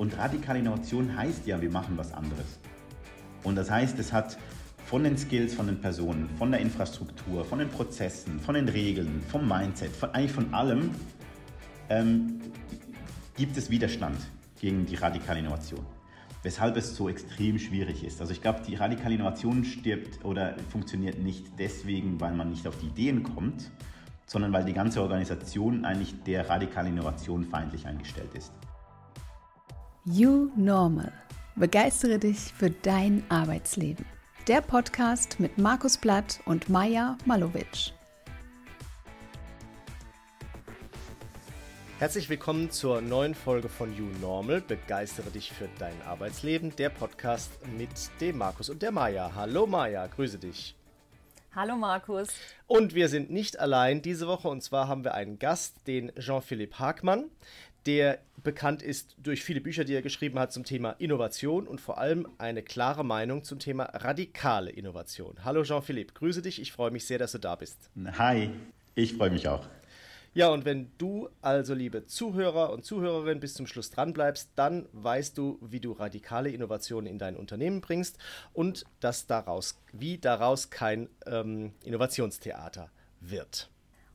und radikale Innovation heißt ja, wir machen was anderes. Und das heißt, es hat von den Skills von den Personen, von der Infrastruktur, von den Prozessen, von den Regeln, vom Mindset, von, eigentlich von allem, ähm, gibt es Widerstand gegen die radikale Innovation. Weshalb es so extrem schwierig ist. Also ich glaube, die radikale Innovation stirbt oder funktioniert nicht deswegen, weil man nicht auf die Ideen kommt, sondern weil die ganze Organisation eigentlich der radikalen Innovation feindlich eingestellt ist. You Normal. Begeistere dich für dein Arbeitsleben. Der Podcast mit Markus Blatt und Maja Malowitsch. Herzlich willkommen zur neuen Folge von You Normal. Begeistere dich für dein Arbeitsleben. Der Podcast mit dem Markus und der Maja. Hallo Maja, grüße dich. Hallo Markus. Und wir sind nicht allein diese Woche und zwar haben wir einen Gast, den Jean-Philippe Hagmann, der bekannt ist durch viele Bücher, die er geschrieben hat zum Thema Innovation und vor allem eine klare Meinung zum Thema radikale Innovation. Hallo Jean-Philippe, grüße dich, ich freue mich sehr, dass du da bist. Hi, ich freue mich auch. Ja, und wenn du also, liebe Zuhörer und Zuhörerinnen, bis zum Schluss dran bleibst, dann weißt du, wie du radikale Innovationen in dein Unternehmen bringst und dass daraus, wie daraus kein ähm, Innovationstheater wird.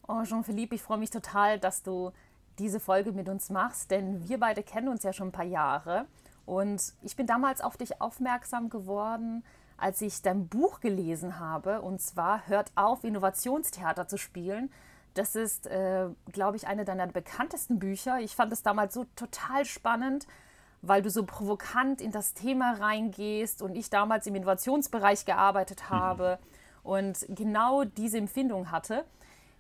Oh, Jean-Philippe, ich freue mich total, dass du diese Folge mit uns machst, denn wir beide kennen uns ja schon ein paar Jahre und ich bin damals auf dich aufmerksam geworden, als ich dein Buch gelesen habe und zwar Hört auf, Innovationstheater zu spielen das ist, äh, glaube ich, eine deiner bekanntesten Bücher. Ich fand es damals so total spannend, weil du so provokant in das Thema reingehst und ich damals im Innovationsbereich gearbeitet mhm. habe mhm. und genau diese Empfindung hatte.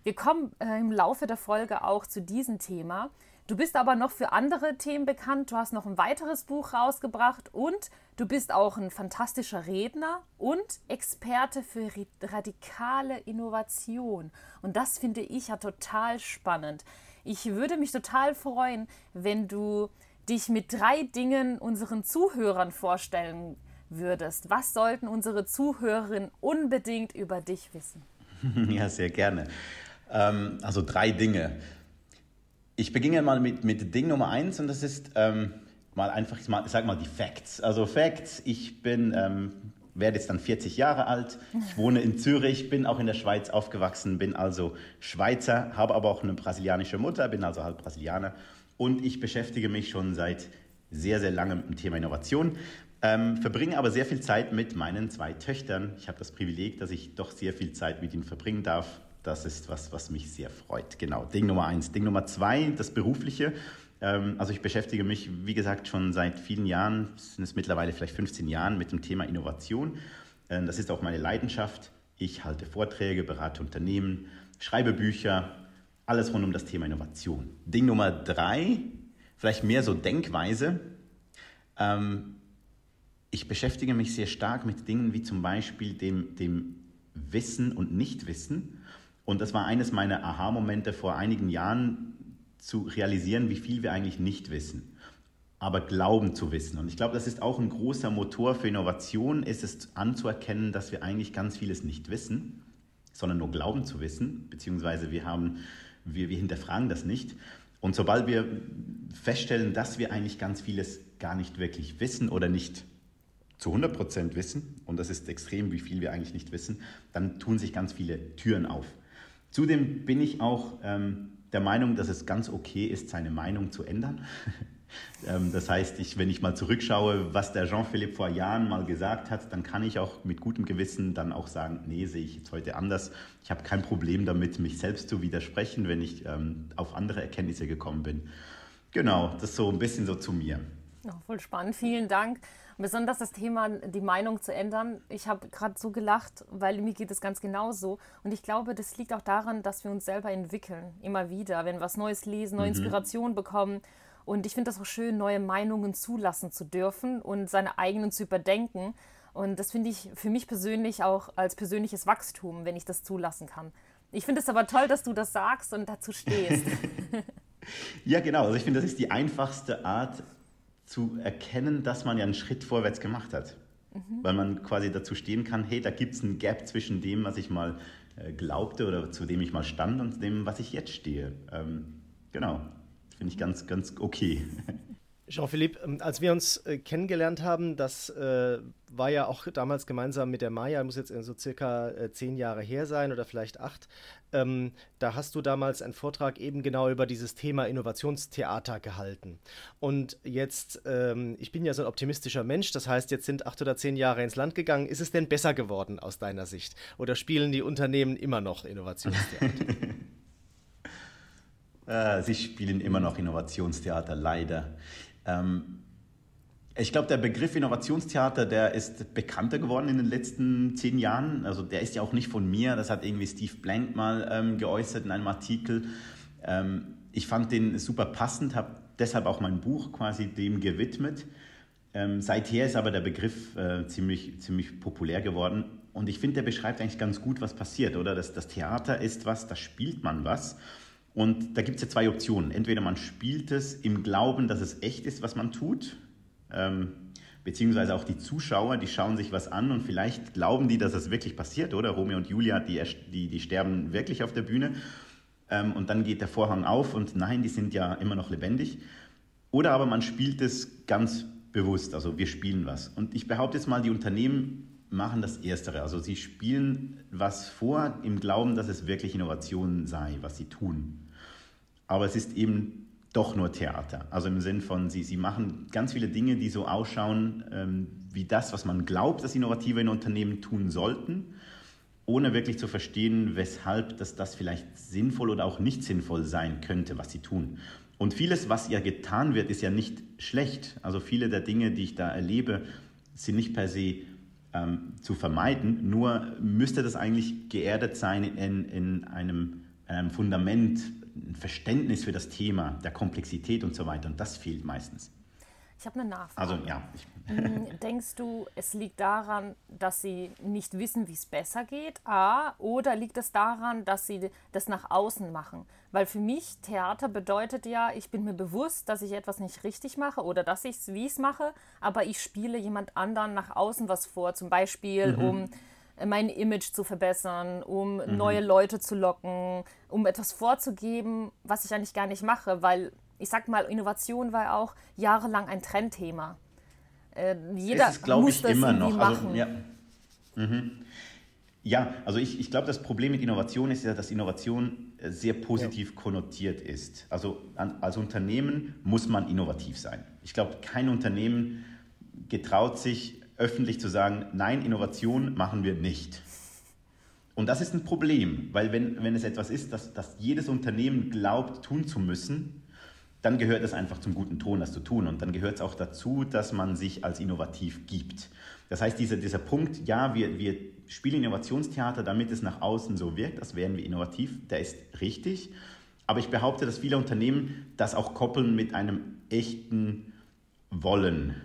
Wir kommen äh, im Laufe der Folge auch zu diesem Thema. Du bist aber noch für andere Themen bekannt. Du hast noch ein weiteres Buch rausgebracht und du bist auch ein fantastischer Redner und Experte für radikale Innovation. Und das finde ich ja total spannend. Ich würde mich total freuen, wenn du dich mit drei Dingen unseren Zuhörern vorstellen würdest. Was sollten unsere Zuhörerinnen unbedingt über dich wissen? Ja, sehr gerne. Ähm, also drei Dinge. Ich beginne mal mit, mit Ding Nummer eins und das ist ähm, mal einfach, ich sag mal die Facts. Also Facts, ich bin, ähm, werde jetzt dann 40 Jahre alt, ich wohne in Zürich, bin auch in der Schweiz aufgewachsen, bin also Schweizer, habe aber auch eine brasilianische Mutter, bin also halb Brasilianer und ich beschäftige mich schon seit sehr, sehr langem mit dem Thema Innovation. Ähm, verbringe aber sehr viel Zeit mit meinen zwei Töchtern. Ich habe das Privileg, dass ich doch sehr viel Zeit mit ihnen verbringen darf. Das ist was, was mich sehr freut. Genau, Ding Nummer eins. Ding Nummer zwei, das Berufliche. Ähm, also ich beschäftige mich, wie gesagt, schon seit vielen Jahren, sind es mittlerweile vielleicht 15 Jahren, mit dem Thema Innovation. Ähm, das ist auch meine Leidenschaft. Ich halte Vorträge, berate Unternehmen, schreibe Bücher, alles rund um das Thema Innovation. Ding Nummer drei, vielleicht mehr so Denkweise. Ähm, ich beschäftige mich sehr stark mit Dingen wie zum Beispiel dem, dem Wissen und Nichtwissen und das war eines meiner Aha-Momente vor einigen Jahren, zu realisieren, wie viel wir eigentlich nicht wissen, aber glauben zu wissen. Und ich glaube, das ist auch ein großer Motor für Innovation, ist es anzuerkennen, dass wir eigentlich ganz vieles nicht wissen, sondern nur glauben zu wissen, beziehungsweise wir, haben, wir, wir hinterfragen das nicht. Und sobald wir feststellen, dass wir eigentlich ganz vieles gar nicht wirklich wissen oder nicht zu 100% wissen, und das ist extrem, wie viel wir eigentlich nicht wissen, dann tun sich ganz viele Türen auf. Zudem bin ich auch ähm, der Meinung, dass es ganz okay ist, seine Meinung zu ändern. ähm, das heißt, ich, wenn ich mal zurückschaue, was der Jean-Philippe vor Jahren mal gesagt hat, dann kann ich auch mit gutem Gewissen dann auch sagen, nee, sehe ich jetzt heute anders. Ich habe kein Problem damit, mich selbst zu widersprechen, wenn ich ähm, auf andere Erkenntnisse gekommen bin. Genau, das ist so ein bisschen so zu mir. Oh, voll spannend, vielen Dank. Besonders das Thema, die Meinung zu ändern. Ich habe gerade so gelacht, weil mir geht es ganz genauso. Und ich glaube, das liegt auch daran, dass wir uns selber entwickeln, immer wieder, wenn wir was Neues lesen, neue mhm. Inspiration bekommen. Und ich finde das auch schön, neue Meinungen zulassen zu dürfen und seine eigenen zu überdenken. Und das finde ich für mich persönlich auch als persönliches Wachstum, wenn ich das zulassen kann. Ich finde es aber toll, dass du das sagst und dazu stehst. ja, genau. Also ich finde, das ist die einfachste Art, zu erkennen, dass man ja einen Schritt vorwärts gemacht hat. Mhm. Weil man quasi dazu stehen kann, hey, da gibt es einen Gap zwischen dem, was ich mal äh, glaubte oder zu dem ich mal stand und dem, was ich jetzt stehe. Ähm, genau, finde ich ganz, ganz okay. Jean-Philippe, ähm, als wir uns äh, kennengelernt haben, das äh, war ja auch damals gemeinsam mit der Maya, muss jetzt so circa äh, zehn Jahre her sein oder vielleicht acht. Ähm, da hast du damals einen Vortrag eben genau über dieses Thema Innovationstheater gehalten. Und jetzt, ähm, ich bin ja so ein optimistischer Mensch, das heißt, jetzt sind acht oder zehn Jahre ins Land gegangen. Ist es denn besser geworden aus deiner Sicht? Oder spielen die Unternehmen immer noch Innovationstheater? Äh, sie spielen immer noch Innovationstheater, leider. Ähm, ich glaube, der Begriff Innovationstheater, der ist bekannter geworden in den letzten zehn Jahren. Also der ist ja auch nicht von mir, das hat irgendwie Steve Blank mal ähm, geäußert in einem Artikel. Ähm, ich fand den super passend, habe deshalb auch mein Buch quasi dem gewidmet. Ähm, seither ist aber der Begriff äh, ziemlich, ziemlich populär geworden. Und ich finde, der beschreibt eigentlich ganz gut, was passiert, oder? Das, das Theater ist was, da spielt man was. Und da gibt es ja zwei Optionen. Entweder man spielt es im Glauben, dass es echt ist, was man tut, ähm, beziehungsweise auch die Zuschauer, die schauen sich was an und vielleicht glauben die, dass es wirklich passiert, oder? Romeo und Julia, die, die, die sterben wirklich auf der Bühne. Ähm, und dann geht der Vorhang auf und nein, die sind ja immer noch lebendig. Oder aber man spielt es ganz bewusst, also wir spielen was. Und ich behaupte jetzt mal, die Unternehmen machen das Erstere. Also sie spielen was vor im Glauben, dass es wirklich Innovation sei, was sie tun aber es ist eben doch nur Theater. Also im Sinn von, sie, sie machen ganz viele Dinge, die so ausschauen ähm, wie das, was man glaubt, dass innovative in Unternehmen tun sollten, ohne wirklich zu verstehen, weshalb dass das vielleicht sinnvoll oder auch nicht sinnvoll sein könnte, was sie tun. Und vieles, was ja getan wird, ist ja nicht schlecht. Also viele der Dinge, die ich da erlebe, sind nicht per se ähm, zu vermeiden, nur müsste das eigentlich geerdet sein in, in einem, einem Fundament, ein Verständnis für das Thema, der Komplexität und so weiter. Und das fehlt meistens. Ich habe eine Nachfrage. Also ja. Hm, denkst du, es liegt daran, dass sie nicht wissen, wie es besser geht? A, oder liegt es daran, dass sie das nach außen machen? Weil für mich Theater bedeutet ja, ich bin mir bewusst, dass ich etwas nicht richtig mache oder dass ich es, wie ich es mache, aber ich spiele jemand anderen nach außen was vor. Zum Beispiel, mhm. um mein Image zu verbessern, um mhm. neue Leute zu locken, um etwas vorzugeben, was ich eigentlich gar nicht mache, weil ich sag mal, Innovation war auch jahrelang ein Trendthema. Äh, jeder es ist, muss ich, das immer noch. Also, machen. Also, ja. Mhm. ja. also ich, ich glaube, das Problem mit Innovation ist ja, dass Innovation äh, sehr positiv ja. konnotiert ist. Also an, als Unternehmen muss man innovativ sein. Ich glaube, kein Unternehmen getraut sich öffentlich zu sagen, nein, Innovation machen wir nicht. Und das ist ein Problem, weil wenn, wenn es etwas ist, das, das jedes Unternehmen glaubt, tun zu müssen, dann gehört es einfach zum guten Ton, das zu tun. Und dann gehört es auch dazu, dass man sich als innovativ gibt. Das heißt, dieser, dieser Punkt, ja, wir, wir spielen Innovationstheater, damit es nach außen so wirkt, als wären wir innovativ, der ist richtig. Aber ich behaupte, dass viele Unternehmen das auch koppeln mit einem echten Wollen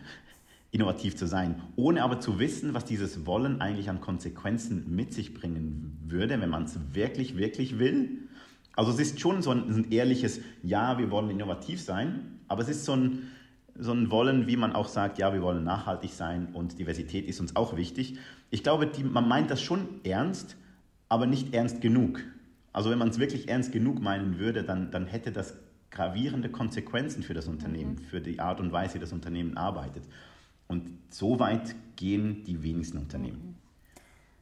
innovativ zu sein, ohne aber zu wissen, was dieses Wollen eigentlich an Konsequenzen mit sich bringen würde, wenn man es wirklich, wirklich will. Also es ist schon so ein, ein, ehrliches, ja, wir wollen innovativ sein, aber es ist so ein, so ein Wollen, wie man auch sagt, ja, wir wollen nachhaltig sein und Diversität ist uns auch wichtig. Ich glaube, die, man meint das schon ernst, aber nicht ernst genug. Also wenn man es wirklich ernst genug meinen würde, dann, dann hätte das gravierende Konsequenzen für das Unternehmen, mhm. für die Art und Weise, wie das Unternehmen arbeitet. Und so weit gehen die wenigsten Unternehmen.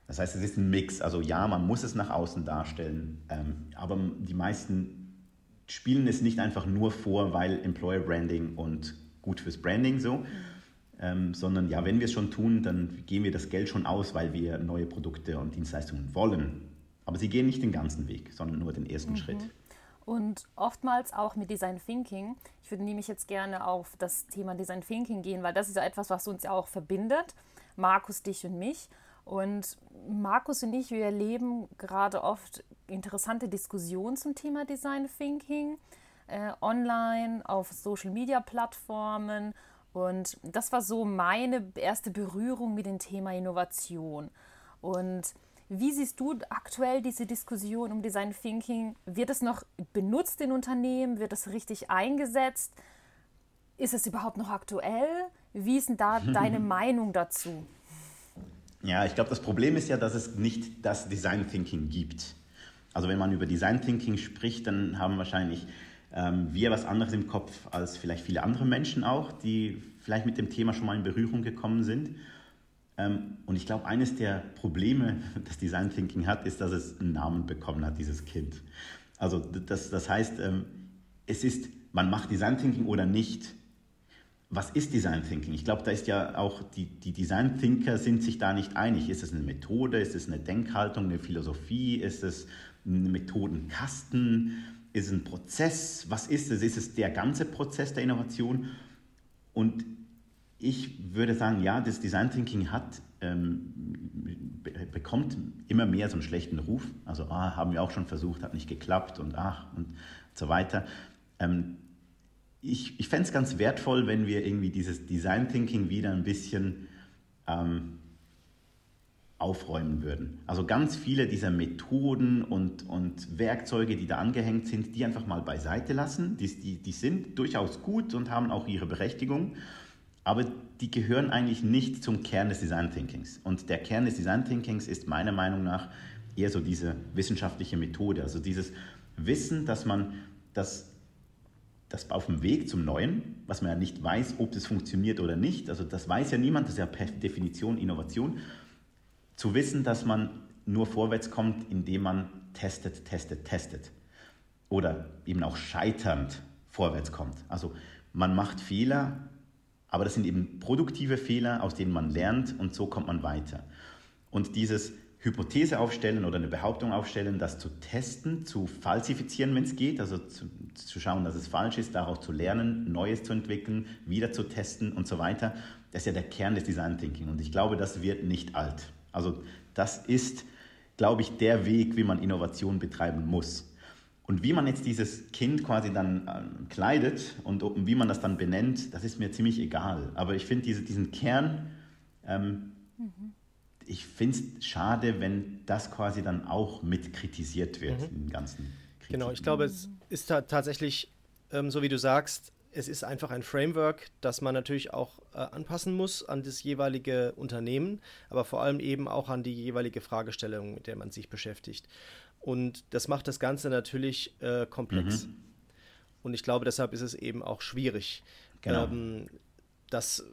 Das heißt, es ist ein Mix. Also ja, man muss es nach außen darstellen, ähm, aber die meisten spielen es nicht einfach nur vor, weil Employer Branding und gut fürs Branding so, ähm, sondern ja, wenn wir es schon tun, dann geben wir das Geld schon aus, weil wir neue Produkte und Dienstleistungen wollen. Aber sie gehen nicht den ganzen Weg, sondern nur den ersten mhm. Schritt und oftmals auch mit Design Thinking. Ich würde nämlich jetzt gerne auf das Thema Design Thinking gehen, weil das ist ja etwas, was uns ja auch verbindet. Markus, dich und mich. Und Markus und ich, wir erleben gerade oft interessante Diskussionen zum Thema Design Thinking, äh, online, auf Social Media Plattformen. Und das war so meine erste Berührung mit dem Thema Innovation. Und wie siehst du aktuell diese Diskussion um Design Thinking? Wird es noch benutzt in Unternehmen? Wird es richtig eingesetzt? Ist es überhaupt noch aktuell? Wie ist denn da deine Meinung dazu? Ja, ich glaube, das Problem ist ja, dass es nicht das Design Thinking gibt. Also wenn man über Design Thinking spricht, dann haben wahrscheinlich äh, ähm, wir was anderes im Kopf als vielleicht viele andere Menschen auch, die vielleicht mit dem Thema schon mal in Berührung gekommen sind. Ähm, und ich glaube, eines der Probleme, das Design Thinking hat, ist, dass es einen Namen bekommen hat, dieses Kind. Also das, das heißt, ähm, es ist, man macht Design Thinking oder nicht. Was ist Design Thinking? Ich glaube, da ist ja auch, die, die Design Thinker sind sich da nicht einig. Ist es eine Methode? Ist es eine Denkhaltung, eine Philosophie? Ist es ein Methodenkasten? Ist es ein Prozess? Was ist es? Ist es der ganze Prozess der Innovation? Und ich würde sagen, ja, das Design Thinking hat, ähm, bekommt immer mehr so einen schlechten Ruf. Also, ah, haben wir auch schon versucht, hat nicht geklappt und ach und so weiter. Ähm, ich ich fände es ganz wertvoll, wenn wir irgendwie dieses Design Thinking wieder ein bisschen ähm, aufräumen würden. Also ganz viele dieser Methoden und, und Werkzeuge, die da angehängt sind, die einfach mal beiseite lassen. Die, die, die sind durchaus gut und haben auch ihre Berechtigung aber die gehören eigentlich nicht zum Kern des Design Thinkings. Und der Kern des Design Thinkings ist meiner Meinung nach eher so diese wissenschaftliche Methode, also dieses Wissen, dass man das, das auf dem Weg zum Neuen, was man ja nicht weiß, ob das funktioniert oder nicht, also das weiß ja niemand, das ist ja per Definition Innovation, zu wissen, dass man nur vorwärts kommt, indem man testet, testet, testet. Oder eben auch scheiternd vorwärts kommt. Also man macht Fehler, aber das sind eben produktive Fehler, aus denen man lernt und so kommt man weiter. Und dieses Hypothese aufstellen oder eine Behauptung aufstellen, das zu testen, zu falsifizieren, wenn es geht, also zu, zu, schauen, dass es falsch ist, daraus zu lernen, Neues zu entwickeln, wieder zu testen und so weiter, das ist ja der Kern des Design Thinking. Und ich glaube, das wird nicht alt. Also das ist, glaube ich, der Weg, wie man Innovation betreiben muss. Und wie man jetzt dieses Kind quasi dann äh, kleidet und wie man das dann benennt, das ist mir ziemlich egal. Aber ich finde diese, diesen Kern, ähm, mhm. ich finde es schade, wenn das quasi dann auch mit kritisiert wird mhm. im ganzen Kritik. Genau, ich glaube, es ist tatsächlich, ähm, so wie du sagst, es ist einfach ein Framework, das man natürlich auch äh, anpassen muss an das jeweilige Unternehmen, aber vor allem eben auch an die jeweilige Fragestellung, mit der man sich beschäftigt. Und das macht das Ganze natürlich äh, komplex. Mhm. Und ich glaube, deshalb ist es eben auch schwierig. Genau. Ähm, das,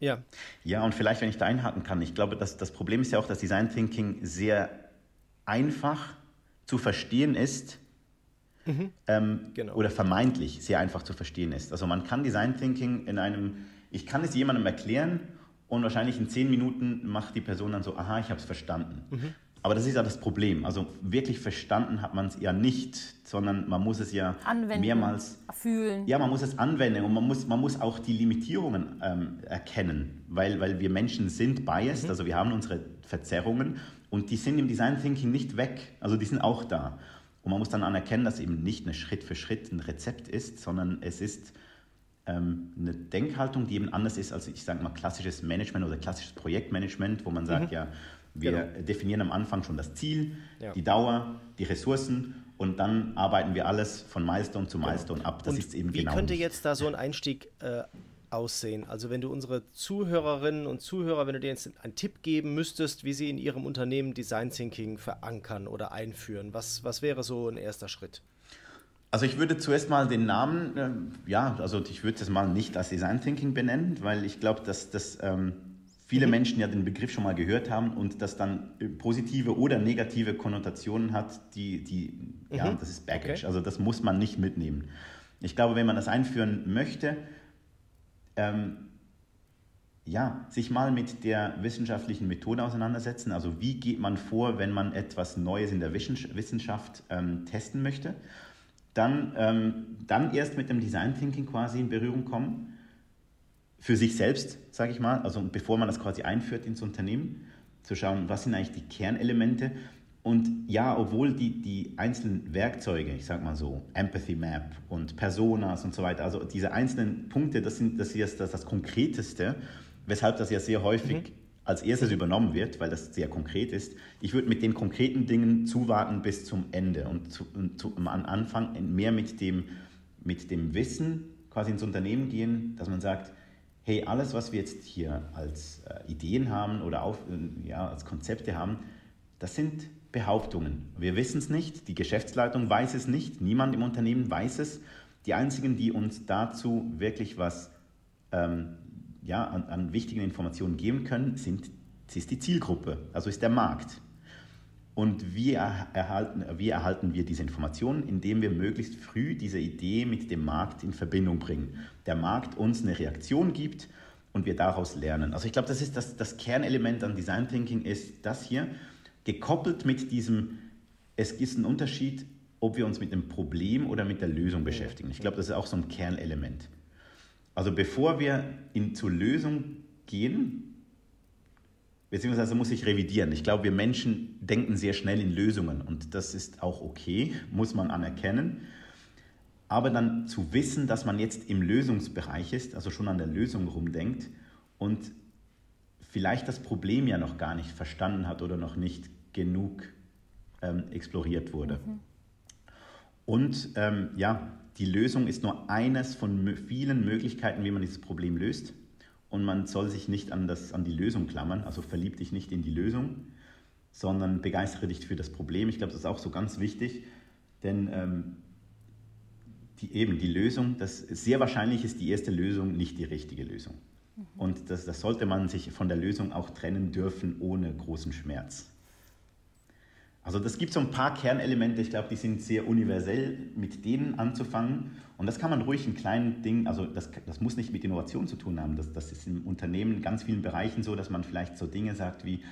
ja. Ja, und vielleicht, wenn ich da einhaken kann, ich glaube, dass das Problem ist ja auch, dass Design Thinking sehr einfach zu verstehen ist. Mhm. Ähm, genau. Oder vermeintlich sehr einfach zu verstehen ist. Also man kann Design Thinking in einem, ich kann es jemandem erklären und wahrscheinlich in zehn Minuten macht die Person dann so, aha, ich habe es verstanden. Mhm. Aber das ist ja das Problem. Also wirklich verstanden hat man es ja nicht, sondern man muss es ja Anwenden, mehrmals fühlen. Ja, man muss es anwenden und man muss, man muss auch die Limitierungen ähm, erkennen, weil, weil wir Menschen sind biased, mhm. also wir haben unsere Verzerrungen und die sind im Design Thinking nicht weg, also die sind auch da. Und man muss dann anerkennen, dass eben nicht eine Schritt für Schritt ein Rezept ist, sondern es ist ähm, eine Denkhaltung, die eben anders ist als, ich sage mal, klassisches Management oder klassisches Projektmanagement, wo man sagt, mhm. ja, wir genau. definieren am Anfang schon das Ziel, ja. die Dauer, die Ressourcen und dann arbeiten wir alles von Milestone zu genau. Milestone genau. ab. Das und ist eben wie genau. Wie könnte jetzt da so ein Einstieg äh, aussehen? Also wenn du unsere Zuhörerinnen und Zuhörer, wenn du denen jetzt einen Tipp geben müsstest, wie sie in ihrem Unternehmen Design Thinking verankern oder einführen, was, was wäre so ein erster Schritt? Also ich würde zuerst mal den Namen, äh, ja, also ich würde es mal nicht als Design Thinking benennen, weil ich glaube, dass das ähm, viele mhm. Menschen ja den Begriff schon mal gehört haben und das dann äh, positive oder negative Konnotationen hat, die, die mhm. ja, das ist Baggage. Okay. Also das muss man nicht mitnehmen. Ich glaube, wenn man das einführen möchte, ähm, ja, sich mal mit der wissenschaftlichen Methode auseinandersetzen. Also wie geht man vor, wenn man etwas Neues in der Wissenschaft ähm, testen möchte? Dann, ähm, dann erst mit dem Design Thinking quasi in Berührung kommen für sich selbst, sage ich mal, also bevor man das quasi einführt ins Unternehmen, zu schauen, was sind eigentlich die Kernelemente. Und ja, obwohl die, die einzelnen Werkzeuge, ich sage mal so, Empathy Map und Personas und so weiter, also diese einzelnen Punkte, das, sind, das ist das, das Konkreteste, weshalb das ja sehr häufig mhm. als erstes übernommen wird, weil das sehr konkret ist. Ich würde mit den konkreten Dingen zuwarten bis zum Ende und, zu, und zu, am Anfang mehr mit dem, mit dem Wissen quasi ins Unternehmen gehen, dass man sagt, hey, alles, was wir jetzt hier als äh, Ideen haben oder auf, äh, ja, als Konzepte haben, Das sind Behauptungen. Wir wissen es nicht, die Geschäftsleitung weiß es nicht, niemand im Unternehmen weiß es. Die einzigen, die uns dazu wirklich was ähm, ja, an, an, wichtigen Informationen geben können, sind, ist die Zielgruppe, also ist der Markt. Und wie erhalten, wie erhalten wir diese Informationen? Indem wir möglichst früh diese Idee mit dem Markt in Verbindung bringen. Der Markt uns eine Reaktion gibt und wir daraus lernen. Also ich glaube, das ist das, das Kernelement an Design Thinking ist das hier, gekoppelt mit diesem, es ist ein Unterschied, ob wir uns mit dem Problem oder mit der Lösung beschäftigen. Ich glaube, das ist auch so ein Kernelement. Also bevor wir in, zur Lösung gehen, beziehungsweise muss ich revidieren. Ich glaube, wir Menschen denken sehr schnell in Lösungen und das ist auch okay, muss man anerkennen. Aber dann zu wissen, dass man jetzt im Lösungsbereich ist, also schon an der Lösung rumdenkt und vielleicht das Problem ja noch gar nicht verstanden hat oder noch nicht genug ähm, exploriert wurde. Mhm. Und ähm, ja, die Lösung ist nur eines von vielen Möglichkeiten, wie man dieses Problem löst und man soll sich nicht an, das, an die Lösung klammern, also verlieb dich nicht in die Lösung, sondern begeistere dich für das Problem. Ich glaube, das ist auch so ganz wichtig, denn ähm, die, eben die Lösung, das, sehr wahrscheinlich ist die erste Lösung nicht die richtige Lösung. Mhm. Und das, das sollte man sich von der Lösung auch trennen dürfen ohne großen Schmerz. Also das gibt so ein paar Kernelemente, ich glaube, die sind sehr universell, mit denen anzufangen. Und das kann man ruhig in kleinen Dingen, also das, das muss nicht mit Innovation zu tun haben. Das, das ist im Unternehmen in ganz vielen Bereichen so, dass man vielleicht so Dinge sagt wie,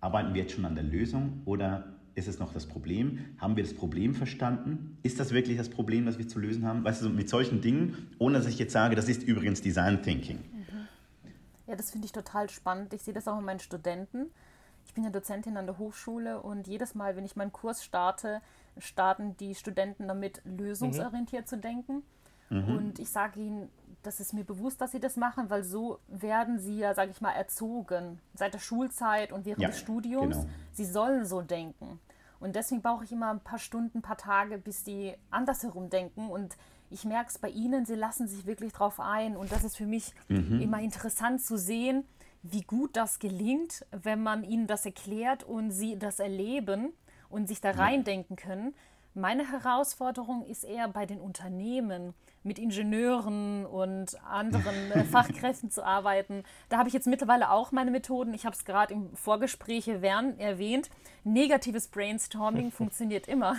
arbeiten wir jetzt schon an der Lösung oder ist es noch das Problem? Haben wir das Problem verstanden? Ist das wirklich das Problem, das wir zu lösen haben? Weißt du, mit solchen Dingen, ohne dass ich jetzt sage, das ist übrigens Design Thinking. Mhm. Ja, das finde ich total spannend. Ich sehe das auch mit meinen Studenten ich bin ja Dozentin an der Hochschule und jedes Mal, wenn ich meinen Kurs starte, starten die Studenten damit, lösungsorientiert mhm. zu denken. Mhm. Und ich sage ihnen, das ist mir bewusst, dass sie das machen, weil so werden sie ja, sage ich mal, erzogen seit der Schulzeit und während ja, des Studiums. Genau. Sie sollen so denken. Und deswegen brauche ich immer ein paar Stunden, ein paar Tage, bis die andersherum denken. Und ich merke es bei ihnen, sie lassen sich wirklich drauf ein. Und das ist für mich mhm. immer interessant zu sehen, wie gut das gelingt, wenn man ihnen das erklärt und sie das erleben und sich da reindenken können. Meine Herausforderung ist eher bei den Unternehmen mit Ingenieuren und anderen äh, Fachkräften zu arbeiten. Da habe ich jetzt mittlerweile auch meine Methoden. Ich habe es gerade im Vorgespräch erwähnt. Negatives Brainstorming funktioniert immer.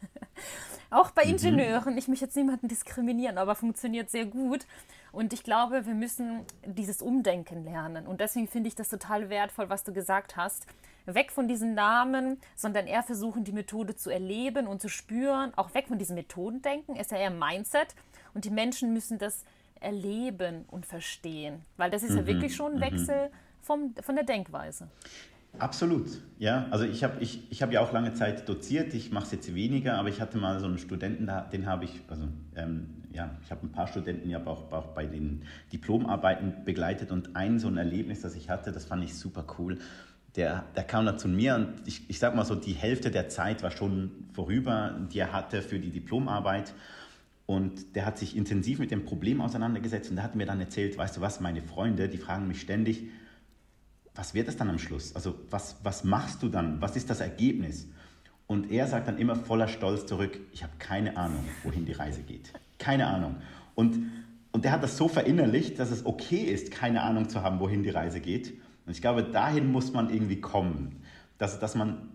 auch bei mhm. Ingenieuren. Ich möchte jetzt niemanden diskriminieren, aber funktioniert sehr gut. Und ich glaube, wir müssen dieses Umdenken lernen. Und deswegen finde ich das total wertvoll, was du gesagt hast. Weg von diesen Namen, sondern eher versuchen, die Methode zu erleben und zu spüren. Auch weg von diesem Methodendenken, ist ja eher Mindset. Und die Menschen müssen das erleben und verstehen. Weil das ist mhm. ja wirklich schon ein mhm. Wechsel vom, von der Denkweise. Absolut, ja. Also ich habe ich, ich hab ja auch lange Zeit doziert, ich mache es jetzt weniger, aber ich hatte mal so einen Studenten, den habe ich, also ähm, ja, ich habe ein paar Studenten ja auch, auch bei den Diplomarbeiten begleitet und ein so ein Erlebnis, das ich hatte, das fand ich super cool. Der, der kam dann zu mir und ich, ich sag mal so, die Hälfte der Zeit war schon vorüber, die er hatte für die Diplomarbeit. Und der hat sich intensiv mit dem Problem auseinandergesetzt und der hat mir dann erzählt, weißt du was, meine Freunde, die fragen mich ständig, was wird es dann am Schluss? Also was, was machst du dann? Was ist das Ergebnis? Und er sagt dann immer voller Stolz zurück, ich habe keine Ahnung, wohin die Reise geht. Keine Ahnung. Und, und der hat das so verinnerlicht, dass es okay ist, keine Ahnung zu haben, wohin die Reise geht. Und ich glaube, dahin muss man irgendwie kommen, dass, dass man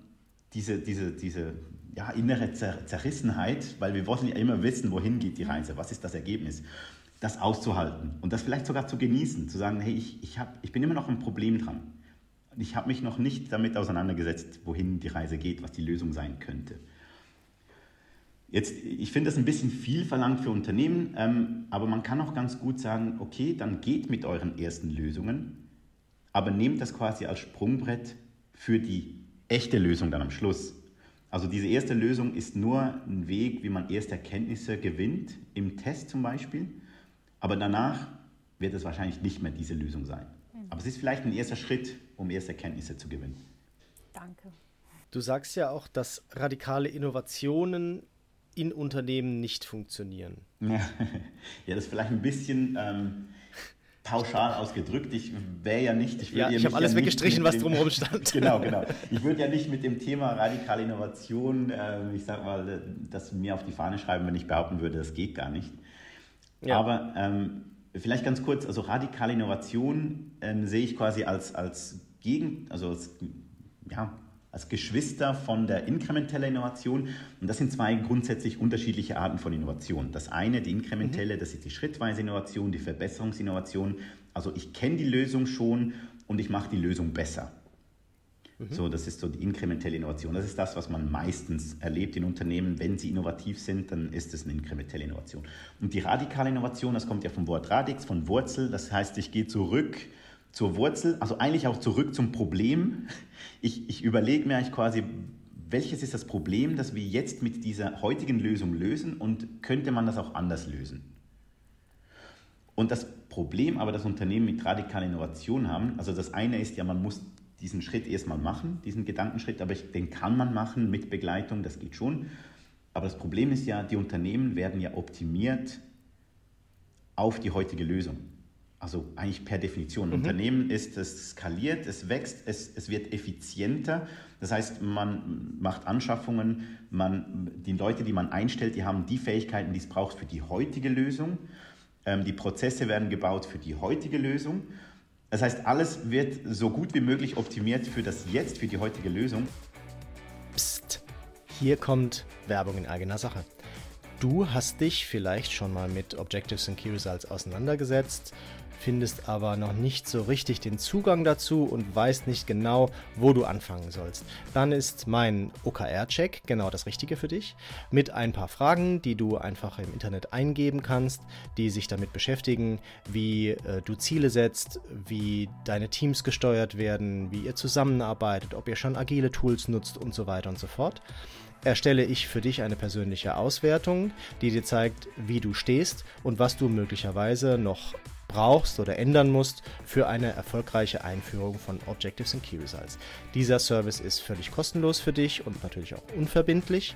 diese, diese, diese ja, innere Zerrissenheit, weil wir wollen ja immer wissen, wohin geht die Reise, was ist das Ergebnis, das auszuhalten und das vielleicht sogar zu genießen, zu sagen, hey, ich, ich, hab, ich bin immer noch ein Problem dran. Ich habe mich noch nicht damit auseinandergesetzt, wohin die Reise geht, was die Lösung sein könnte. Jetzt, ich finde das ein bisschen viel verlangt für Unternehmen, ähm, aber man kann auch ganz gut sagen, okay, dann geht mit euren ersten Lösungen, aber nehmt das quasi als Sprungbrett für die echte Lösung dann am Schluss. Also diese erste Lösung ist nur ein Weg, wie man erste Erkenntnisse gewinnt, im Test zum Beispiel, aber danach wird es wahrscheinlich nicht mehr diese Lösung sein. Mhm. Aber es ist vielleicht ein erster Schritt, um erste Erkenntnisse zu gewinnen. Danke. Du sagst ja auch, dass radikale Innovationen in Unternehmen nicht funktionieren. Ja, ja das ist vielleicht ein bisschen, ähm, pauschal ausgedrückt. Ich wäre ja nicht. Ich, ja, ich habe alles ja weggestrichen, was drumherum stand. genau, genau. Ich würde ja nicht mit dem Thema radikale Innovation, äh, ich sag mal, das mir auf die Fahne schreiben, wenn ich behaupten würde, das geht gar nicht. Ja. Aber ähm, vielleicht ganz kurz, also radikale Innovation ähm, sehe ich quasi als, als Gegen, also als, ja, als Geschwister von der inkrementellen Innovation. Und das sind zwei grundsätzlich unterschiedliche Arten von Innovation. Das eine, die inkrementelle, mhm. das ist die schrittweise Innovation, die Verbesserungsinnovation. Also ich kenne die Lösung schon und ich mache die Lösung besser. Mhm. So, das ist so die inkrementelle Innovation. Das ist das, was man meistens erlebt in Unternehmen. Wenn sie innovativ sind, dann ist es eine inkrementelle Innovation. Und die radikale Innovation, das kommt ja vom Wort Radix, von Wurzel. Das heißt, ich gehe zurück zur Wurzel, also eigentlich auch zurück zum Problem. Ich, ich überlege mir eigentlich quasi, welches ist das Problem, das wir jetzt mit dieser heutigen Lösung lösen und könnte man das auch anders lösen? Und das Problem aber, das Unternehmen mit radikaler Innovation haben, also das eine ist ja, man muss diesen Schritt erstmal machen, diesen Gedankenschritt, aber ich, den kann man machen mit Begleitung, das geht schon. Aber das Problem ist ja, die Unternehmen werden ja optimiert auf die heutige Lösung. Also eigentlich per Definition. Mhm. Unternehmen ist, es skaliert, es wächst, es, es wird effizienter. Das heißt, man macht Anschaffungen, man, die Leute, die man einstellt, die haben die Fähigkeiten, die es braucht für die heutige Lösung. Ähm, die Prozesse werden gebaut für die heutige Lösung. Das heißt, alles wird so gut wie möglich optimiert für das Jetzt, für die heutige Lösung. Psst, hier kommt Werbung in eigener Sache. Du hast dich vielleicht schon mal mit Objectives and Key Results auseinandergesetzt findest aber noch nicht so richtig den Zugang dazu und weißt nicht genau, wo du anfangen sollst. Dann ist mein OKR-Check genau das Richtige für dich, mit ein paar Fragen, die du einfach im Internet eingeben kannst, die sich damit beschäftigen, wie äh, du Ziele setzt, wie deine Teams gesteuert werden, wie ihr zusammenarbeitet, ob ihr schon agile Tools nutzt und so weiter und so fort erstelle ich für dich eine persönliche Auswertung, die dir zeigt, wie du stehst und was du möglicherweise noch brauchst oder ändern musst für eine erfolgreiche Einführung von Objectives and Key Results. Dieser Service ist völlig kostenlos für dich und natürlich auch unverbindlich.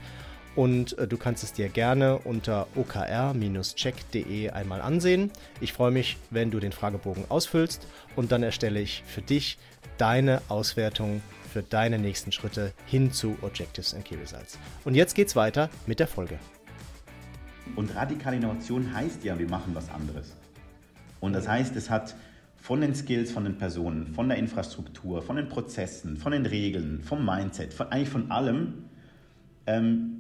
Und äh, du kannst es dir gerne unter okr-check.de einmal ansehen. Ich freue mich, wenn du den Fragebogen ausfüllst und dann erstelle ich für dich deine Auswertung für deine nächsten Schritte hin zu Objectives and Key Results. Und jetzt geht's weiter mit der Folge. Und radikale Innovation heißt ja, wir machen was anderes. Und das heißt, es hat von den Skills von den Personen, von der Infrastruktur, von den Prozessen, von den Regeln, vom Mindset, von, eigentlich von allem, ähm,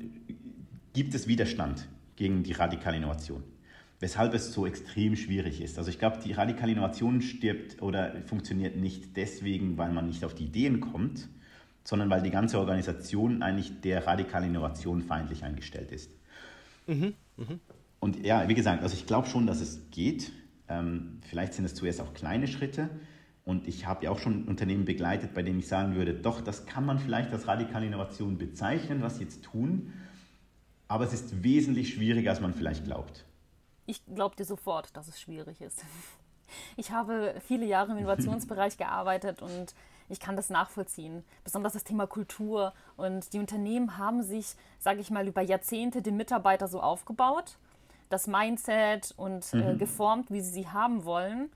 gibt es Widerstand gegen die radikale Innovation. Weshalb es so extrem schwierig ist. Also ich glaube, die radikale Innovation stirbt oder funktioniert nicht deswegen, weil man nicht auf die Ideen kommt, sondern weil die ganze Organisation eigentlich der radikalen Innovation feindlich eingestellt ist. Mhm, mh. Und ja, wie gesagt, also ich glaube schon, dass es geht. Ähm, vielleicht sind es zuerst auch kleine Schritte. Und ich habe ja auch schon Unternehmen begleitet, bei denen ich sagen würde, doch, das kann man vielleicht als radikale Innovation bezeichnen, was sie jetzt tun. Aber es ist wesentlich schwieriger, als man vielleicht glaubt. Ich glaube dir sofort, dass es schwierig ist. Ich habe viele Jahre im Innovationsbereich gearbeitet und ich kann das nachvollziehen. Besonders das Thema Kultur. Und die Unternehmen haben sich, sage ich mal, über Jahrzehnte den Mitarbeiter so aufgebaut das Mindset und äh, mhm. äh, geformt, wie sie sie haben wollen.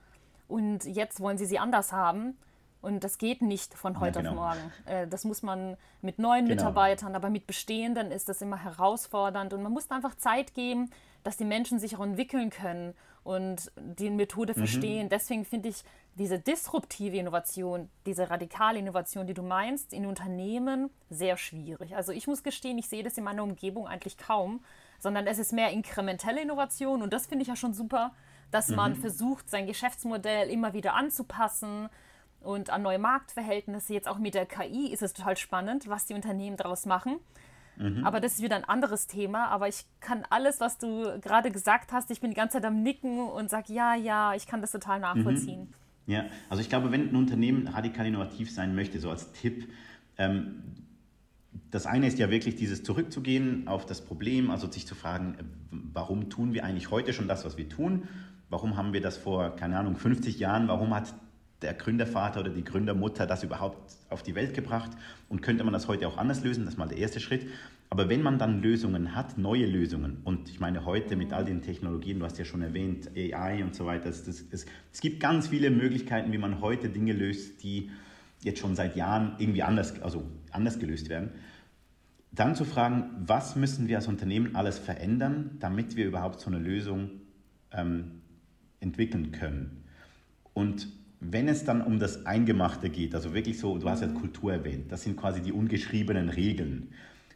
Und jetzt wollen sie sie anders haben. Und das geht nicht von heute ja, genau. auf morgen. Äh, das muss man mit neuen genau. Mitarbeitern, aber mit bestehenden ist das immer herausfordernd. Und man muss einfach Zeit geben, dass die Menschen sich auch entwickeln können und die Methode mhm. verstehen. Deswegen finde ich diese disruptive Innovation, diese radikale Innovation, die du meinst, in Unternehmen sehr schwierig. Also ich muss gestehen, ich sehe das in meiner Umgebung eigentlich kaum sondern es ist mehr inkrementelle Innovation und das finde ich ja schon super, dass man mhm. versucht, sein Geschäftsmodell immer wieder anzupassen und an neue Marktverhältnisse. Jetzt auch mit der KI ist es total spannend, was die Unternehmen daraus machen. Mhm. Aber das ist wieder ein anderes Thema. Aber ich kann alles, was du gerade gesagt hast, ich bin die ganze Zeit am Nicken und sage, ja, ja, ich kann das total nachvollziehen. Mhm. Ja, also ich glaube, wenn ein Unternehmen radikal innovativ sein möchte, so als Tipp, ähm, das eine ist ja wirklich dieses zurückzugehen auf das Problem, also sich zu fragen, äh, warum tun wir eigentlich heute schon das, was wir tun? Warum haben wir das vor, keine Ahnung, 50 Jahren, warum hat der Gründervater oder die Gründermutter das überhaupt auf die Welt gebracht? Und könnte man das heute auch anders lösen? Das ist mal der erste Schritt. Aber wenn man dann Lösungen hat, neue Lösungen, und ich meine heute mit all den Technologien, du hast ja schon erwähnt, AI und so weiter, es, es, es, gibt ganz viele Möglichkeiten, wie man heute Dinge löst, die jetzt schon seit Jahren irgendwie anders, also anders gelöst werden. Dann zu fragen, was müssen wir als Unternehmen alles verändern, damit wir überhaupt so eine Lösung ähm, entwickeln können. Und wenn es dann um das Eingemachte geht, also wirklich so, du hast ja Kultur erwähnt, das sind quasi die ungeschriebenen Regeln.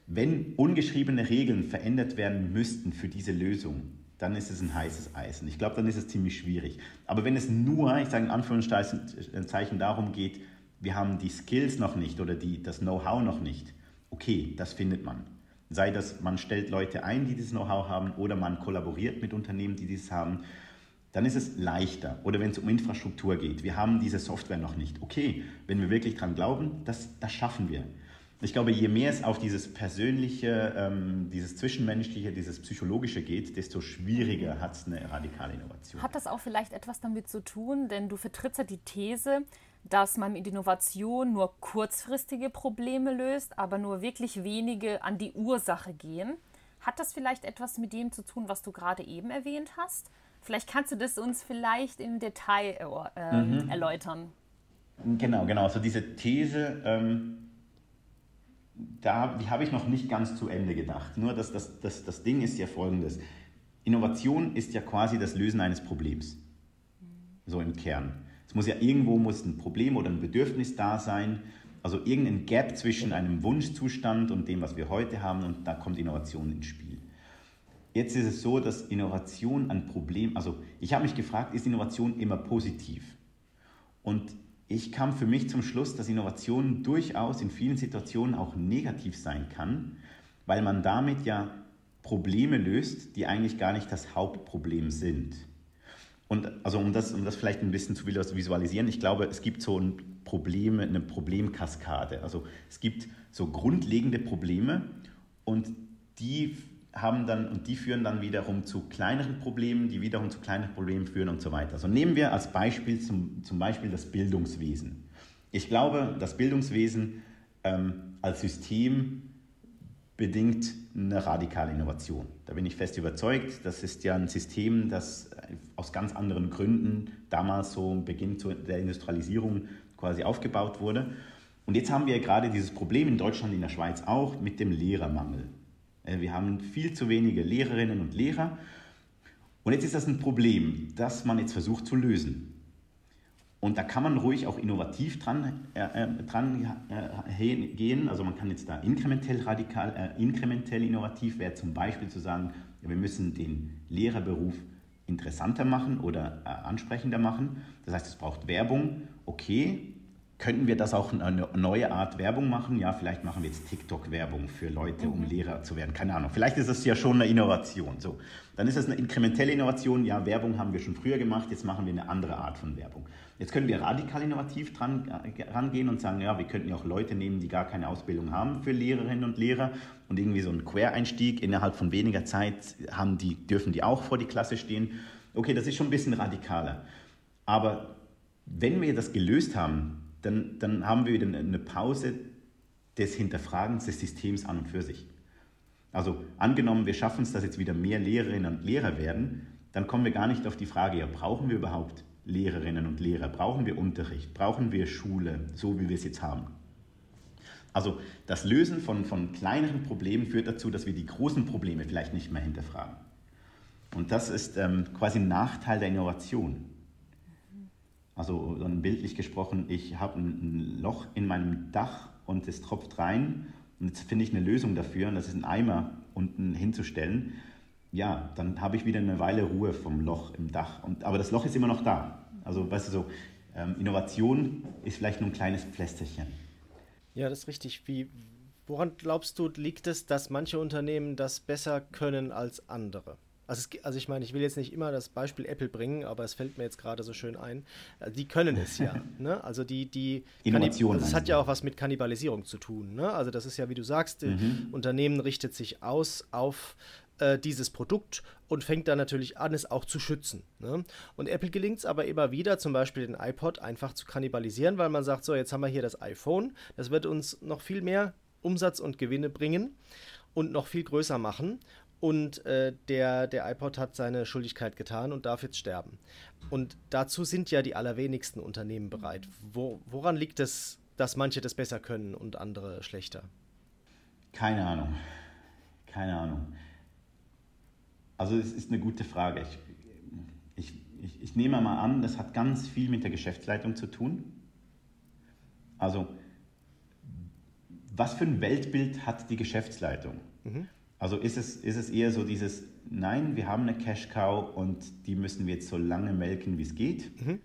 Wenn ungeschriebene Regeln verändert werden müssten für diese Lösung, dann ist es ein heißes Eisen. Ich glaube, dann ist es ziemlich schwierig. Aber wenn es nur, ich sage in Anführungszeichen, darum geht, wir haben die Skills noch nicht oder die, das Know-how noch nicht, okay, das findet man. Sei das, man stellt Leute ein, die dieses Know-how haben, oder man kollaboriert mit Unternehmen, die dieses haben, dann ist es leichter. Oder wenn es um Infrastruktur geht, wir haben diese Software noch nicht. Okay, wenn wir wirklich daran glauben, das, das schaffen wir. Ich glaube, je mehr es auf dieses Persönliche, ähm, dieses Zwischenmenschliche, dieses Psychologische geht, desto schwieriger hat es eine radikale Innovation. Hat das auch vielleicht etwas damit zu tun, denn du vertrittst ja die These, dass man mit Innovation nur kurzfristige Probleme löst, aber nur wirklich wenige an die Ursache gehen. Hat das vielleicht etwas mit dem zu tun, was du gerade eben erwähnt hast? Vielleicht kannst du das uns vielleicht im Detail äh, mhm. erläutern. Genau, genau. Also diese These, ähm, da, die habe ich noch nicht ganz zu Ende gedacht. Nur das, das, das, das Ding ist ja folgendes. Innovation ist ja quasi das Lösen eines Problems. So im Kern. Es muss ja irgendwo muss ein Problem oder ein Bedürfnis da sein, also irgendein Gap zwischen einem Wunschzustand und dem, was wir heute haben, und da kommt Innovation ins Spiel. Jetzt ist es so, dass Innovation ein Problem, also ich habe mich gefragt, ist Innovation immer positiv? Und ich kam für mich zum Schluss, dass Innovation durchaus in vielen Situationen auch negativ sein kann, weil man damit ja Probleme löst, die eigentlich gar nicht das Hauptproblem sind. Und also um das, um das vielleicht ein bisschen zu visualisieren, ich glaube, es gibt so ein Problem, eine Problemkaskade. Also es gibt so grundlegende Probleme und die haben dann und die führen dann wiederum zu kleineren Problemen, die wiederum zu kleineren Problemen führen und so weiter. Also nehmen wir als Beispiel zum, zum Beispiel das Bildungswesen. Ich glaube, das Bildungswesen ähm, als System bedingt eine radikale Innovation. Da bin ich fest überzeugt. Das ist ja ein System, das aus ganz anderen Gründen damals so im Beginn der Industrialisierung quasi aufgebaut wurde. Und jetzt haben wir gerade dieses Problem in Deutschland, in der Schweiz auch, mit dem Lehrermangel. Äh, wir haben viel zu wenige Lehrerinnen und Lehrer. Und jetzt ist das ein Problem, das man jetzt versucht zu lösen. Und da kann man ruhig auch innovativ dran, äh, äh dran äh, gehen. Also man kann jetzt da inkrementell radikal, äh, inkrementell innovativ wäre zum Beispiel zu sagen, ja, wir müssen den Lehrerberuf interessanter machen oder äh, ansprechender machen. Das heißt, es braucht Werbung. Okay, könnten wir das auch eine neue Art Werbung machen? Ja, vielleicht machen wir jetzt TikTok-Werbung für Leute, um mhm. Lehrer zu werden. Keine Ahnung. Vielleicht ist es ja schon eine Innovation. So, dann ist es eine inkrementelle Innovation. Ja, Werbung haben wir schon früher gemacht. Jetzt machen wir eine andere Art von Werbung. Jetzt können wir radikal innovativ dran äh, rangehen und sagen, ja, wir könnten ja auch Leute nehmen, die gar keine Ausbildung haben für Lehrerinnen und Lehrer und irgendwie so einen Quereinstieg innerhalb von weniger Zeit haben die, dürfen die auch vor die Klasse stehen. Okay, das ist schon ein bisschen radikaler. Aber wenn wir das gelöst haben, dann, dann haben wir wieder eine Pause des Hinterfragens des Systems an und für sich. Also angenommen, wir schaffen es, dass jetzt wieder mehr Lehrerinnen und Lehrer werden, dann kommen wir gar nicht auf die Frage, ja, brauchen wir überhaupt Lehrerinnen und Lehrer? Brauchen wir Unterricht? Brauchen wir Schule, so wie wir es jetzt haben? Also das Lösen von, von kleineren Problemen führt dazu, dass wir die großen Probleme vielleicht nicht mehr hinterfragen. Und das ist ähm, quasi ein Nachteil der Innovation. Also dann bildlich gesprochen, ich habe ein Loch in meinem Dach und es tropft rein und jetzt finde ich eine Lösung dafür und das ist ein Eimer unten hinzustellen. Ja, dann habe ich wieder eine Weile Ruhe vom Loch im Dach. Und, aber das Loch ist immer noch da. Also weißt du so, ähm, Innovation ist vielleicht nur ein kleines Pflästerchen. Ja, das ist richtig. Wie, woran glaubst du, liegt es, dass manche Unternehmen das besser können als andere? Also, es, also ich meine, ich will jetzt nicht immer das Beispiel Apple bringen, aber es fällt mir jetzt gerade so schön ein. Äh, die können es ja. ne? Also die, die Innovation. Also das hat ja auch was mit Kannibalisierung zu tun. Ne? Also das ist ja, wie du sagst, mhm. Unternehmen richtet sich aus auf äh, dieses Produkt und fängt dann natürlich an, es auch zu schützen. Ne? Und Apple gelingt es aber immer wieder, zum Beispiel den iPod einfach zu kannibalisieren, weil man sagt, so, jetzt haben wir hier das iPhone, das wird uns noch viel mehr Umsatz und Gewinne bringen und noch viel größer machen. Und äh, der, der iPod hat seine Schuldigkeit getan und darf jetzt sterben. Und dazu sind ja die allerwenigsten Unternehmen bereit. Wo, woran liegt es, dass manche das besser können und andere schlechter? Keine Ahnung. Keine Ahnung. Also es ist eine gute Frage. Ich, ich, ich, ich nehme mal an, das hat ganz viel mit der Geschäftsleitung zu tun. Also was für ein Weltbild hat die Geschäftsleitung? Mhm. Also ist es, ist es eher so dieses, nein, wir haben eine Cash-Cow und die müssen wir jetzt so lange melken, wie es geht? Mhm.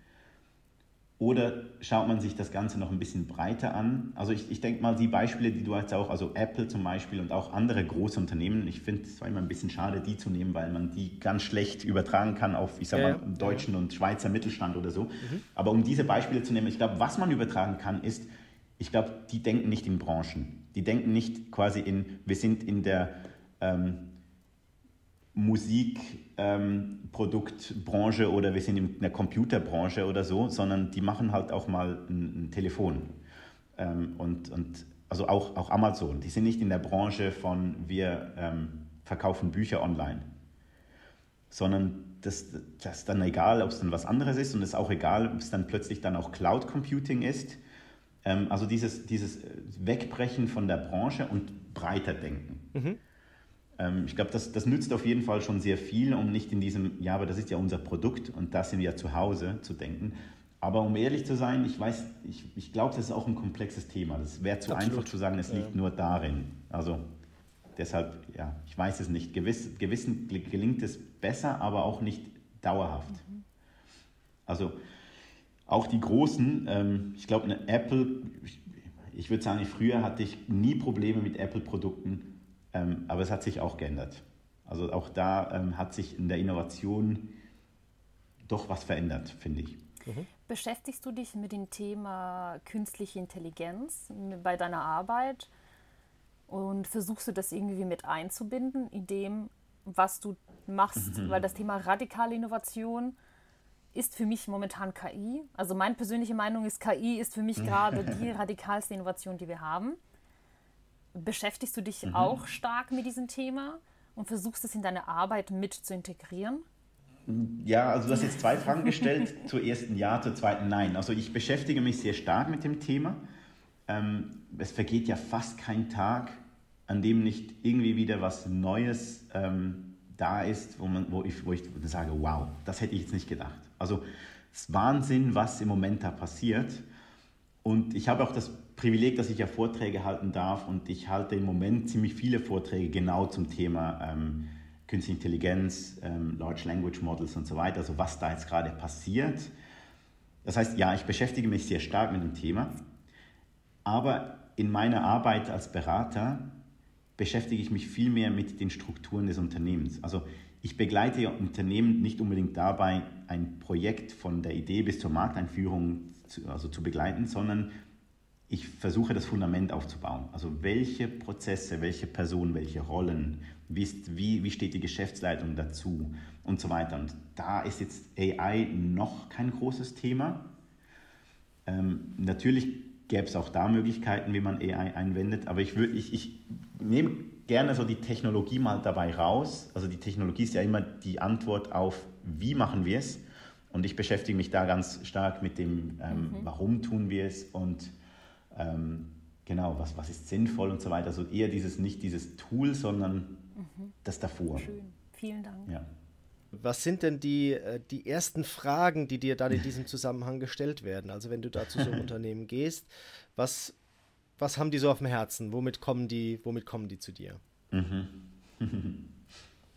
Oder schaut man sich das Ganze noch ein bisschen breiter an? Also ich, ich denke mal, die Beispiele, die du jetzt auch, also Apple zum Beispiel und auch andere große Unternehmen, ich finde es immer ein bisschen schade, die zu nehmen, weil man die ganz schlecht übertragen kann auf, ich sag mal, ja, deutschen und Schweizer Mittelstand oder so. Mhm. Aber um diese Beispiele zu nehmen, ich glaube, was man übertragen kann, ist, ich glaube, die denken nicht in Branchen. Die denken nicht quasi in, wir sind in der ähm, Musikproduktbranche ähm, oder wir sind in der Computerbranche oder so, sondern die machen halt auch mal ein, ein Telefon. Ähm, und, und also auch, auch Amazon, die sind nicht in der Branche von wir ähm, verkaufen Bücher online, sondern das, das ist dann egal, ob es dann was anderes ist und es ist auch egal, ob es dann plötzlich dann auch Cloud Computing ist ähm, also dieses, dieses Wegbrechen von der Branche und breiter denken. Mhm. Ähm, ich glaube, das, das nützt auf jeden Fall schon sehr viel, um nicht in diesem, ja, aber das ist ja unser Produkt und da sind wir ja zu Hause zu denken. Aber um ehrlich zu sein, ich weiß, ich, ich glaube, das ist auch ein komplexes Thema. Das wäre zu Absolut. einfach zu sagen, es liegt ja. nur darin. Also deshalb, ja, ich weiß es nicht. Gewiss, gewissen gelingt es besser, aber auch nicht dauerhaft. Mhm. Also auch die großen, ähm, ich glaube, eine Apple, ich, ich würde sagen, früher hatte ich nie Probleme mit Apple-Produkten, aber es hat sich auch geändert. Also auch da ähm, hat sich in der Innovation doch was verändert, finde ich. Mhm. Beschäftigst du dich mit dem Thema künstliche Intelligenz bei deiner Arbeit und versuchst du das irgendwie mit einzubinden in dem, was du machst? Mhm. Weil das Thema radikale Innovation ist für mich momentan KI. Also meine persönliche Meinung ist, KI ist für mich gerade die radikalste Innovation, die wir haben. Beschäftigst du dich mhm. auch stark mit diesem Thema und versuchst es in deine Arbeit mit zu integrieren? Ja, also du hast jetzt zwei Fragen gestellt. zur ersten Ja, zur zweiten Nein. Also ich beschäftige mich sehr stark mit dem Thema. Ähm, es vergeht ja fast kein Tag, an dem nicht irgendwie wieder was Neues ähm, da ist, wo, man, wo, ich, wo ich sage, wow, das hätte ich jetzt nicht gedacht. Also es ist Wahnsinn, was im Moment da passiert. Und ich habe auch das Privileg, dass ich ja Vorträge halten darf und ich halte im Moment ziemlich viele Vorträge genau zum Thema ähm, Künstliche Intelligenz, ähm, Large Language Models und so weiter, also was da jetzt gerade passiert. Das heißt, ja, ich beschäftige mich sehr stark mit dem Thema, aber in meiner Arbeit als Berater beschäftige ich mich viel mehr mit den Strukturen des Unternehmens. Also ich begleite Unternehmen nicht unbedingt dabei, ein Projekt von der Idee bis zur Markteinführung zu, also zu begleiten, sondern ich versuche das Fundament aufzubauen. Also welche Prozesse, welche Personen, welche Rollen, wie, ist, wie, wie steht die Geschäftsleitung dazu und so weiter. Und da ist jetzt AI noch kein großes Thema. Ähm, natürlich gäbe es auch da Möglichkeiten, wie man AI einwendet, aber ich, würd, ich, ich nehme gerne so die Technologie mal dabei raus. Also die Technologie ist ja immer die Antwort auf, wie machen wir es. Und ich beschäftige mich da ganz stark mit dem, ähm, mhm. warum tun wir es und ähm, genau, was, was ist sinnvoll und so weiter. Also eher dieses, nicht dieses Tool, sondern mhm. das davor. Schön, vielen Dank. Ja. Was sind denn die, äh, die ersten Fragen, die dir dann in diesem Zusammenhang gestellt werden? Also wenn du da zu so einem Unternehmen gehst, was, was haben die so auf dem Herzen? Womit kommen die, womit kommen die zu dir? Mhm.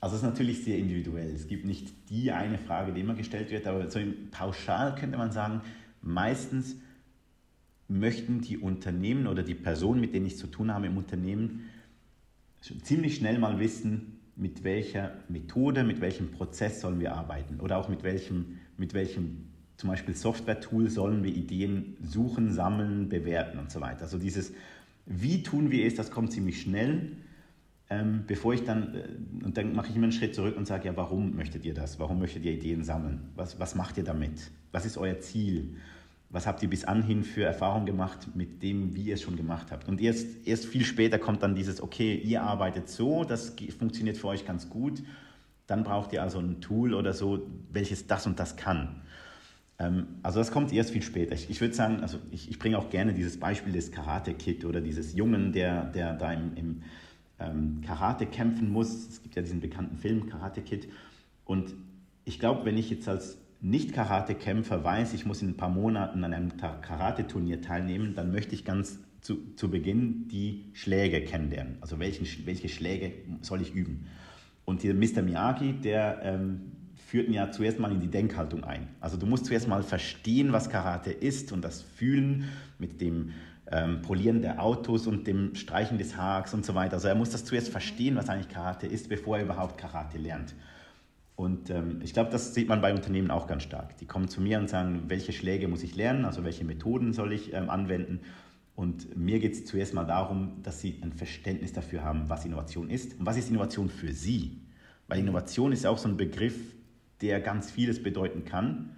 Also es ist natürlich sehr individuell. Es gibt nicht die eine Frage, die immer gestellt wird, aber so pauschal könnte man sagen, meistens möchten die Unternehmen oder die Personen, mit denen ich zu tun habe im Unternehmen, ziemlich schnell mal wissen, mit welcher Methode, mit welchem Prozess sollen wir arbeiten oder auch mit welchem, mit welchem zum Beispiel Software-Tool sollen wir Ideen suchen, sammeln, bewerten und so weiter. Also dieses, wie tun wir es, das kommt ziemlich schnell. ähm, bevor ich dann, äh, und dann mache ich immer einen Schritt zurück und sage, ja, warum möchtet ihr das? Warum möchtet ihr Ideen sammeln? Was, was macht ihr damit? Was ist euer Ziel? Was habt ihr bis anhin für Erfahrungen gemacht mit dem, wie ihr es schon gemacht habt? Und erst, erst viel später kommt dann dieses, okay, ihr arbeitet so, das funktioniert für euch ganz gut, dann braucht ihr also ein Tool oder so, welches das und das kann. Ähm, also das kommt erst viel später. Ich, ich würde sagen, also ich, ich bringe auch gerne dieses Beispiel des Karate-Kid oder dieses Jungen, der, der da im, im ähm, Karate kämpfen muss. Es gibt ja diesen bekannten Film Karate Kid. Und ich glaube, wenn ich jetzt als Nicht-Karate-Kämpfer weiß, ich muss in ein paar Monaten an einem Karate-Turnier teilnehmen, dann möchte ich ganz zu, zu Beginn die Schläge kennenlernen. Also welchen, welche Schläge soll ich üben? Und dieser Mr. Miyagi, der ähm, führt ja zuerst mal in die Denkhaltung ein. Also du musst zuerst mal verstehen, was Karate ist und das fühlen mit dem ähm, Polieren der Autos und dem Streichen des Haags und so weiter. Also er muss das zuerst verstehen, was eigentlich Karate ist, bevor er überhaupt Karate lernt. Und ähm, ich glaube, das sieht man bei Unternehmen auch ganz stark. Die kommen zu mir und sagen, welche Schläge muss ich lernen, also welche Methoden soll ich ähm, anwenden. Und mir geht es zuerst mal darum, dass sie ein Verständnis dafür haben, was Innovation ist und was ist Innovation für sie. Weil Innovation ist ja auch so ein Begriff, der ganz vieles bedeuten kann.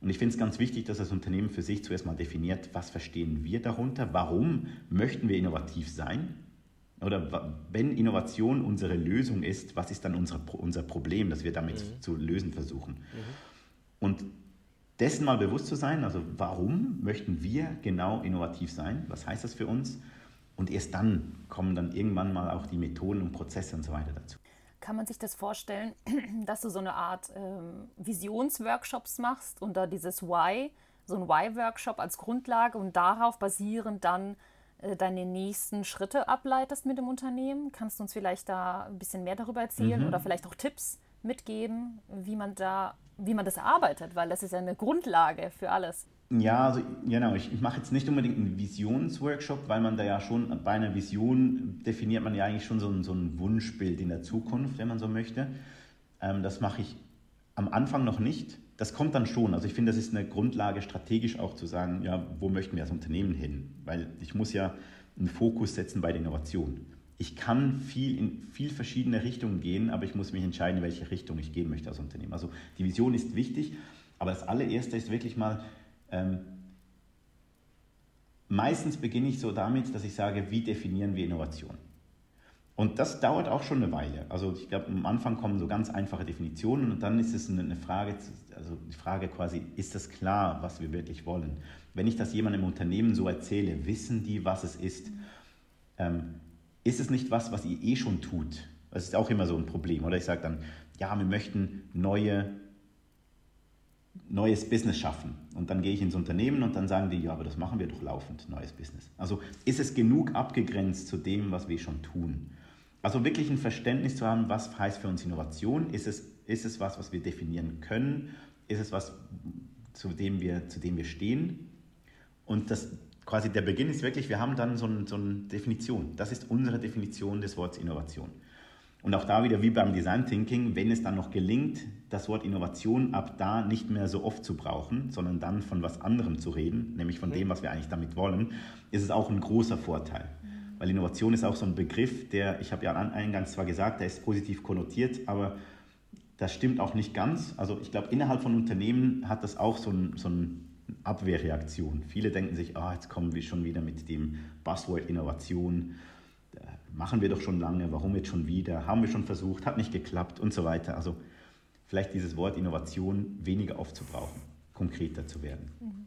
Und ich finde es ganz wichtig, dass das Unternehmen für sich zuerst mal definiert, was verstehen wir darunter, warum möchten wir innovativ sein oder wenn Innovation unsere Lösung ist, was ist dann unser, unser Problem, das wir damit mhm. zu lösen versuchen. Mhm. Und dessen mal bewusst zu sein, also warum möchten wir genau innovativ sein, was heißt das für uns? Und erst dann kommen dann irgendwann mal auch die Methoden und Prozesse und so weiter dazu kann man sich das vorstellen, dass du so eine Art ähm, Visionsworkshops machst und da dieses Why, so ein Why-Workshop als Grundlage und darauf basierend dann äh, deine nächsten Schritte ableitest mit dem Unternehmen? Kannst du uns vielleicht da ein bisschen mehr darüber erzählen mhm. oder vielleicht auch Tipps mitgeben, wie man da, wie man das erarbeitet, weil das ist ja eine Grundlage für alles. Ja, also genau, ich, ich mache jetzt nicht unbedingt einen Visionsworkshop, weil man da ja schon bei einer Vision definiert man ja eigentlich schon so ein, so ein Wunschbild in der Zukunft, wenn man so möchte. Ähm, das mache ich am Anfang noch nicht. Das kommt dann schon. Also ich finde, das ist eine Grundlage strategisch auch zu sagen, ja, wo möchten wir als Unternehmen hin? Weil ich muss ja einen Fokus setzen bei der Innovation. Ich kann viel in viel verschiedene Richtungen gehen, aber ich muss mich entscheiden, in welche Richtung ich gehen möchte als Unternehmen. Also die Vision ist wichtig, aber das allererste ist wirklich mal, ähm, meistens beginne ich so damit, dass ich sage, wie definieren wir Innovation? Und das dauert auch schon eine Weile. Also ich glaube, am Anfang kommen so ganz einfache Definitionen und dann ist es eine Frage, also die Frage quasi, ist das klar, was wir wirklich wollen? Wenn ich das jemandem im Unternehmen so erzähle, wissen die, was es ist? Ähm, ist es nicht was, was ihr eh schon tut? Das ist auch immer so ein Problem. Oder ich sage dann, ja, wir möchten neue neues Business schaffen. Und dann gehe ich ins Unternehmen und dann sagen die, ja, aber das machen wir doch laufend, neues Business. Also ist es genug abgegrenzt zu dem, was wir schon tun. Also wirklich ein Verständnis zu haben, was heißt für uns Innovation? Ist es, ist es was, was wir definieren können? Ist es was, zu dem wir, zu dem wir stehen? Und das quasi der Beginn ist wirklich, wir haben dann so, ein, so eine Definition. Das ist unsere Definition des Wortes Innovation. Und auch da wieder wie beim Design Thinking, wenn es dann noch gelingt, das Wort Innovation ab da nicht mehr so oft zu brauchen, sondern dann von was anderem zu reden, nämlich von dem, was wir eigentlich damit wollen, ist es auch ein großer Vorteil. Weil Innovation ist auch so ein Begriff, der, ich habe ja eingangs zwar gesagt, der ist positiv konnotiert, aber das stimmt auch nicht ganz. Also ich glaube, innerhalb von Unternehmen hat das auch so, ein, so eine Abwehrreaktion. Viele denken sich, ah, jetzt kommen wir schon wieder mit dem Buzzword Innovation machen wir doch schon lange, warum jetzt schon wieder, haben wir schon versucht, hat nicht geklappt und so weiter. Also vielleicht dieses Wort Innovation weniger aufzubrauchen, konkreter zu werden. Mhm.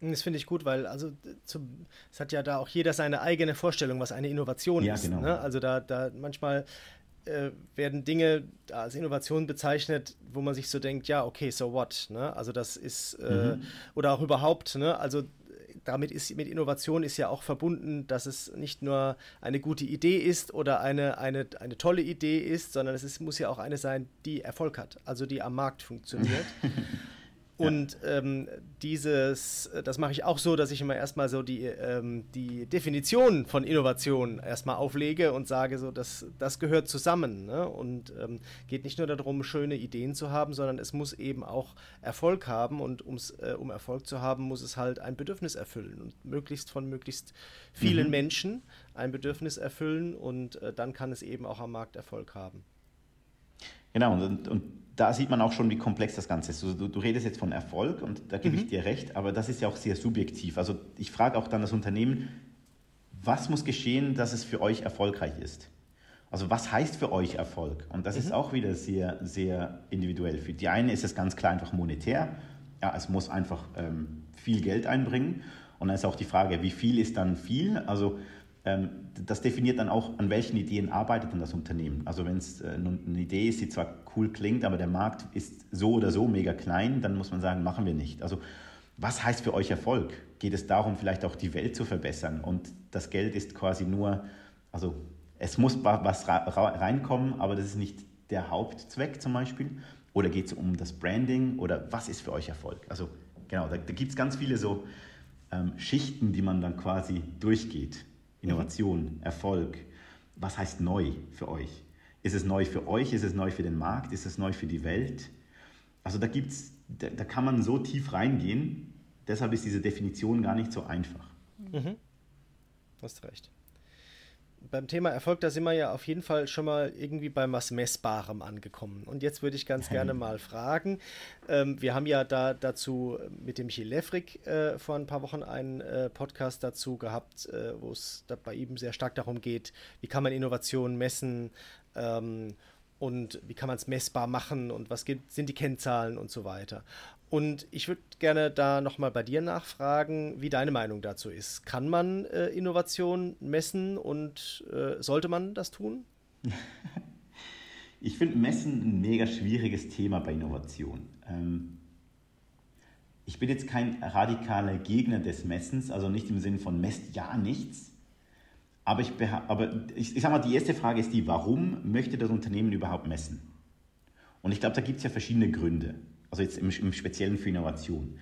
Das finde ich gut, weil also es hat ja da auch jeder seine eigene Vorstellung, was eine Innovation ja, ist. Genau. Ne? Also da, da manchmal äh, werden Dinge als Innovation bezeichnet, wo man sich so denkt, ja, okay, so what? Ne? Also das ist, äh, mhm. oder auch überhaupt, ne? also damit ist mit Innovation ist ja auch verbunden, dass es nicht nur eine gute Idee ist oder eine, eine, eine tolle Idee ist, sondern es ist, muss ja auch eine sein, die Erfolg hat, also die am Markt funktioniert. Und ja. ähm, dieses, das mache ich auch so, dass ich immer erstmal so die, ähm, die Definition von Innovation erstmal auflege und sage, so, dass das gehört zusammen. Ne? Und ähm, geht nicht nur darum, schöne Ideen zu haben, sondern es muss eben auch Erfolg haben. Und äh, um Erfolg zu haben, muss es halt ein Bedürfnis erfüllen und möglichst von möglichst vielen mhm. Menschen ein Bedürfnis erfüllen. Und äh, dann kann es eben auch am Markt Erfolg haben. Genau, und, und da sieht man auch schon, wie komplex das Ganze ist. Du, du redest jetzt von Erfolg und da gebe mhm. ich dir recht, aber das ist ja auch sehr subjektiv. Also ich frage auch dann das Unternehmen, was muss geschehen, dass es für euch erfolgreich ist? Also was heißt für euch Erfolg? Und das mhm. ist auch wieder sehr, sehr individuell. Für die einen ist es ganz klar einfach monetär. Ja, es muss einfach ähm, viel Geld einbringen. Und dann ist auch die Frage, wie viel ist dann viel? Also das definiert dann auch, an welchen Ideen arbeitet denn das Unternehmen. Also wenn es äh, eine Idee ist, die zwar cool klingt, aber der Markt ist so oder so mega klein, dann muss man sagen, machen wir nicht. Also was heißt für euch Erfolg? Geht es darum, vielleicht auch die Welt zu verbessern? Und das Geld ist quasi nur, also es muss was reinkommen, aber das ist nicht der Hauptzweck zum Beispiel. Oder geht es um das Branding? Oder was ist für euch Erfolg? Also genau, da, da gibt es ganz viele so ähm, Schichten, die man dann quasi durchgeht. Innovation. Erfolg. Was heißt neu für euch? Ist es neu für euch? Ist es neu für den Markt? Ist es neu für die Welt? Also da gibt's, da, da kann man so tief reingehen. Deshalb ist diese Definition gar nicht so einfach. Mhm. Hast recht beim Thema Erfolg, da sind wir ja auf jeden Fall schon mal irgendwie bei was Messbarem angekommen. Und jetzt würde ich ganz gerne mal fragen. Ähm, wir haben ja da dazu mit dem Michael Lefrik äh, vor ein paar Wochen einen äh, Podcast dazu gehabt, äh, wo es bei ihm sehr stark darum geht, wie kann man Innovationen messen ähm, und wie kann man es messbar machen und was gibt, sind die Kennzahlen und so weiter. Und ich würde gerne da nochmal bei dir nachfragen, wie deine Meinung dazu ist. Kann man äh, Innovation messen und äh, sollte man das tun? Ich finde Messen ein mega schwieriges Thema bei Innovation. Ähm, ich bin jetzt kein radikaler Gegner des Messens, also nicht im Sinne von messt ja nichts. Aber ich, aber ich, ich sage mal, die erste Frage ist die, warum möchte das Unternehmen überhaupt messen? Und ich glaube, da gibt es ja verschiedene Gründe also jetzt im, im Speziellen für Innovation.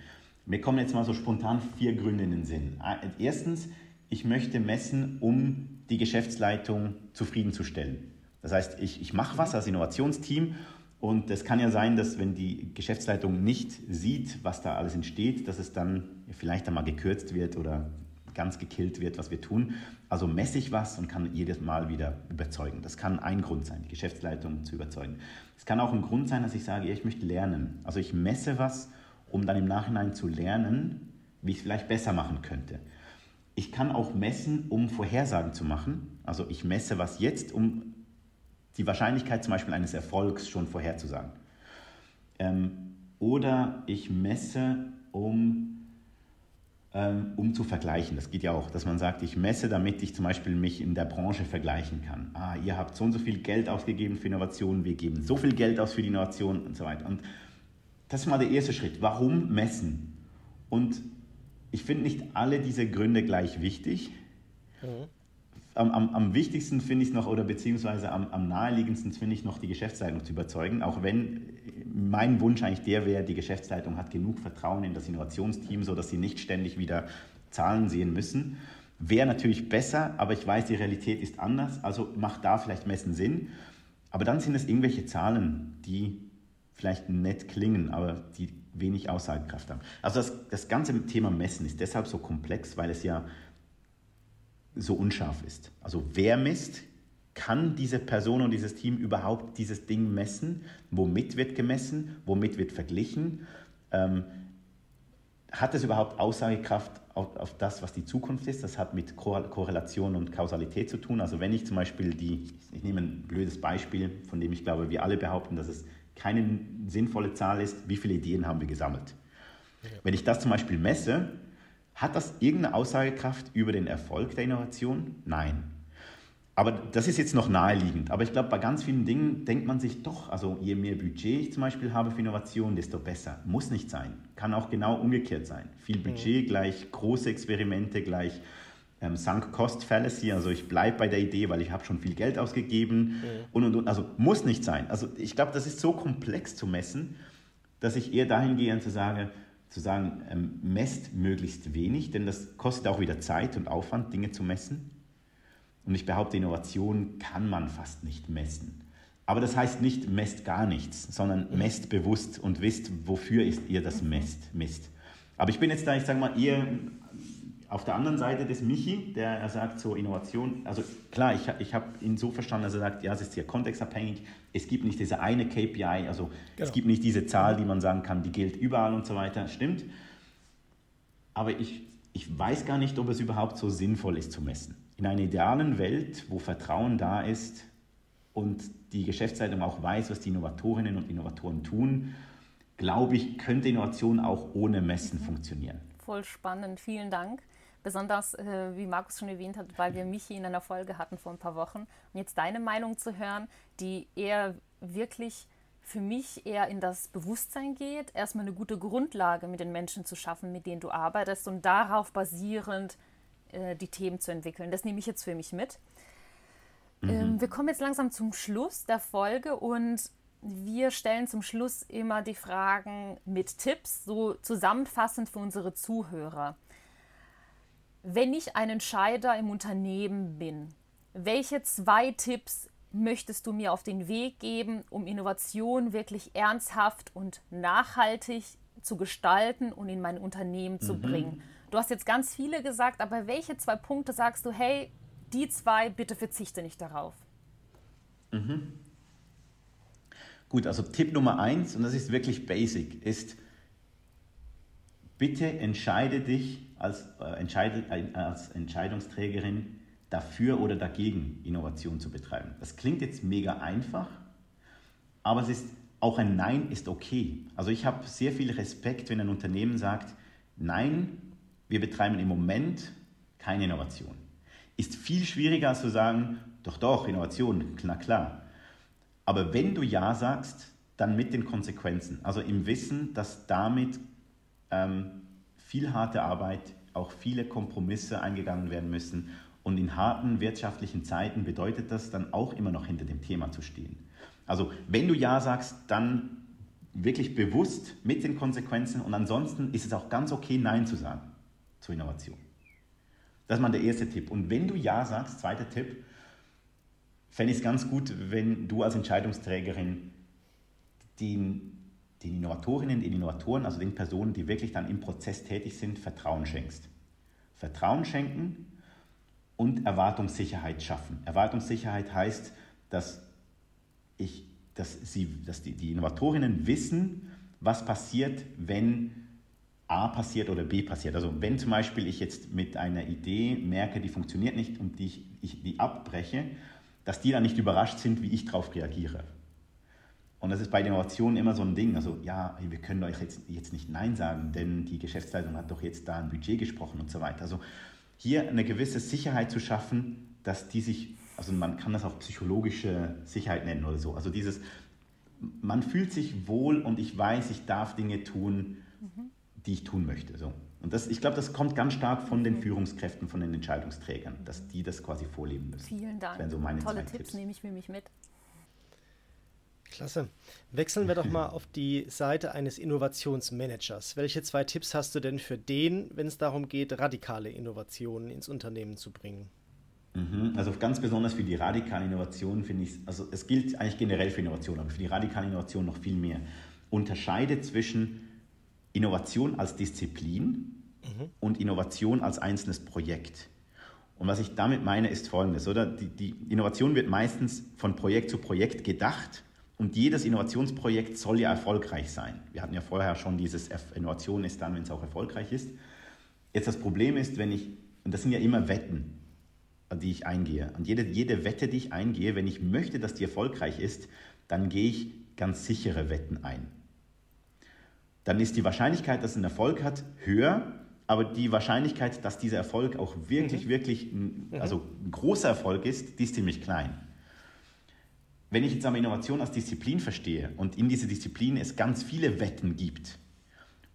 Mir kommen jetzt mal so spontan vier Gründe in den Sinn. Erstens, ich möchte messen, um die Geschäftsleitung zufriedenzustellen. Das heißt, ich, ich mache was als Innovationsteam und es kann ja sein, dass wenn die Geschäftsleitung nicht sieht, was da alles entsteht, dass es dann vielleicht einmal gekürzt wird oder ganz gekillt wird, was wir tun. Also messe ich was und kann jedes Mal wieder überzeugen. Das kann ein Grund sein, die Geschäftsleitung zu überzeugen. Es kann auch ein Grund sein, dass ich sage, ich möchte lernen. Also ich messe was, um dann im Nachhinein zu lernen, wie ich es vielleicht besser machen könnte. Ich kann auch messen, um Vorhersagen zu machen. Also ich messe was jetzt, um die Wahrscheinlichkeit zum Beispiel eines Erfolgs schon vorherzusagen. Ähm, oder ich messe, um um zu vergleichen. Das geht ja auch, dass man sagt, ich messe, damit ich zum Beispiel mich in der Branche vergleichen kann. Ah, ihr habt so und so viel Geld ausgegeben für Innovationen, wir geben so viel Geld aus für die Innovation und so weiter. Und das ist mal der erste Schritt. Warum messen? Und ich finde nicht alle diese Gründe gleich wichtig. Mhm am, am, am wichtigsten finde ich noch, oder beziehungsweise am, am naheliegendsten finde ich noch, die Geschäftsleitung zu überzeugen. Auch wenn mein Wunsch eigentlich der wäre, die Geschäftsleitung hat genug Vertrauen in das Innovationsteam, sodass sie nicht ständig wieder Zahlen sehen müssen. Wäre natürlich besser, aber ich weiß, die Realität ist anders, also macht da vielleicht Messen Sinn. Aber dann sind es irgendwelche Zahlen, die vielleicht nett klingen, aber die wenig Aussagekraft haben. Also das, das ganze Thema Messen ist deshalb so komplex, weil es ja so unscharf ist. Also wer misst, kann diese Person und dieses Team überhaupt dieses Ding messen? Womit wird gemessen? Womit wird verglichen? Ähm, hat es überhaupt Aussagekraft auf, auf, das, was die Zukunft ist? Das hat mit Korrelation und Kausalität zu tun. Also wenn ich zum Beispiel die, ich nehme ein blödes Beispiel, von dem ich glaube, wir alle behaupten, dass es keine sinnvolle Zahl ist, wie viele Ideen haben wir gesammelt? Ja. Wenn ich das zum Beispiel messe, hat das irgendeine Aussagekraft über den Erfolg der Innovation? Nein. Aber das ist jetzt noch naheliegend. Aber ich glaube, bei ganz vielen Dingen denkt man sich doch, also je mehr Budget ich zum Beispiel habe für Innovation, desto besser. Muss nicht sein. Kann auch genau umgekehrt sein. Viel Budget mhm. gleich große Experimente gleich ähm, Sunk Cost Fallacy. Also ich bleibe bei der Idee, weil ich habe schon viel Geld ausgegeben mhm. und, und, und. Also muss nicht sein. Also ich glaube, das ist so komplex zu messen dass ich eher dahin gehe zu sagen, zu sagen, ähm, messt möglichst wenig, denn das kostet auch wieder Zeit und Aufwand, Dinge zu messen. Und ich behaupte, Innovation kann man fast nicht messen. Aber das heißt nicht, messt gar nichts, sondern messt bewusst und wisst, wofür ist ihr das messt, misst. Aber ich bin jetzt da, ich sage mal, eher auf der anderen Seite des Michi, der er sagt, so Innovation, also klar, ich, ich habe ihn so verstanden, dass er sagt, ja, es ist sehr kontextabhängig, es gibt nicht diese eine KPI, also genau. es gibt nicht diese Zahl, die man sagen kann, die gilt überall und so weiter, stimmt. Aber ich, ich weiß gar nicht, ob es überhaupt so sinnvoll ist zu messen. In einer idealen Welt, wo Vertrauen da ist und die Geschäftsleitung auch weiß, was die Innovatorinnen und Innovatoren tun, glaube ich, könnte Innovation auch ohne Messen funktionieren. Voll spannend, vielen Dank. Besonders, äh, wie Markus schon erwähnt hat, weil wir Michi in einer Folge hatten vor ein paar Wochen. Und jetzt deine Meinung zu hören, die eher wirklich für mich eher in das Bewusstsein geht, erstmal eine gute Grundlage mit den Menschen zu schaffen, mit denen du arbeitest und darauf basierend äh, die Themen zu entwickeln. Das nehme ich jetzt für mich mit. Mhm. Ähm, wir kommen jetzt langsam zum Schluss der Folge und wir stellen zum Schluss immer die Fragen mit Tipps, so zusammenfassend für unsere Zuhörer. Wenn ich ein Entscheider im Unternehmen bin, welche zwei Tipps möchtest du mir auf den Weg geben, um Innovation wirklich ernsthaft und nachhaltig zu gestalten und in mein Unternehmen zu mhm. bringen? Du hast jetzt ganz viele gesagt, aber welche zwei Punkte sagst du, hey, die zwei, bitte verzichte nicht darauf? Mhm. Gut, also Tipp Nummer eins, und das ist wirklich basic, ist, bitte entscheide dich als, äh, als Entscheidungsträgerin dafür oder dagegen, Innovation zu betreiben. Das klingt jetzt mega einfach, aber es ist auch ein Nein ist okay. Also ich habe sehr viel Respekt, wenn ein Unternehmen sagt, nein, wir betreiben im Moment keine Innovation. Ist viel schwieriger als zu sagen, doch, doch, Innovation, na klar. Aber wenn du Ja sagst, dann mit den Konsequenzen. Also im Wissen, dass damit ähm, viel harte Arbeit, auch viele Kompromisse eingegangen werden müssen. Und in harten wirtschaftlichen Zeiten bedeutet das dann auch immer noch hinter dem Thema zu stehen. Also wenn du Ja sagst, dann wirklich bewusst mit den Konsequenzen und ansonsten ist es auch ganz okay, Nein zu sagen zur Innovation. Das ist mal der erste Tipp. Und wenn du Ja sagst, zweiter Tipp, fände ich es ganz gut, wenn du als Entscheidungsträgerin den den Innovatorinnen, den Innovatoren, also den Personen, die wirklich dann im Prozess tätig sind, Vertrauen schenkst. Vertrauen schenken und Erwartungssicherheit schaffen. Erwartungssicherheit heißt, dass, ich, dass, sie, dass die, die Innovatorinnen wissen, was passiert, wenn A passiert oder B passiert. Also wenn zum Beispiel ich jetzt mit einer Idee merke, die funktioniert nicht und die ich, ich die abbreche, dass die dann nicht überrascht sind, wie ich darauf reagiere. Und das ist bei Innovationen immer so ein Ding. Also, ja, wir können euch jetzt, jetzt nicht Nein sagen, denn die Geschäftsleitung hat doch jetzt da ein Budget gesprochen und so weiter. Also, hier eine gewisse Sicherheit zu schaffen, dass die sich, also man kann das auch psychologische Sicherheit nennen oder so. Also, dieses, man fühlt sich wohl und ich weiß, ich darf Dinge tun, mhm. die ich tun möchte. So. Und das, ich glaube, das kommt ganz stark von den Führungskräften, von den Entscheidungsträgern, dass die das quasi vorleben müssen. Vielen Dank. Das so Tolle Tipps, Tipps nehme ich für mich mit. Klasse. Wechseln wir doch mal auf die Seite eines Innovationsmanagers. Welche zwei Tipps hast du denn für den, wenn es darum geht, radikale Innovationen ins Unternehmen zu bringen? Mhm. Also ganz besonders für die radikale Innovation finde ich, also es gilt eigentlich generell für Innovation, aber für die radikale Innovation noch viel mehr. Unterscheide zwischen Innovation als Disziplin mhm. und Innovation als einzelnes Projekt. Und was ich damit meine, ist folgendes, oder? Die, die Innovation wird meistens von Projekt zu Projekt gedacht und jedes Innovationsprojekt soll ja erfolgreich sein. Wir hatten ja vorher schon dieses Innovation ist dann, wenn es auch erfolgreich ist. Jetzt das Problem ist, wenn ich, und das sind ja immer Wetten, die ich eingehe. Und jede, jede Wette, die ich eingehe, wenn ich möchte, dass die erfolgreich ist, dann gehe ich ganz sichere Wetten ein. Dann ist die Wahrscheinlichkeit, dass es einen Erfolg hat, höher, aber die Wahrscheinlichkeit, dass dieser Erfolg auch wirklich, mhm. wirklich ein, also ein großer Erfolg ist, die ist ziemlich klein. Wenn ich jetzt aber Innovation als Disziplin verstehe und in dieser Disziplin es ganz viele Wetten gibt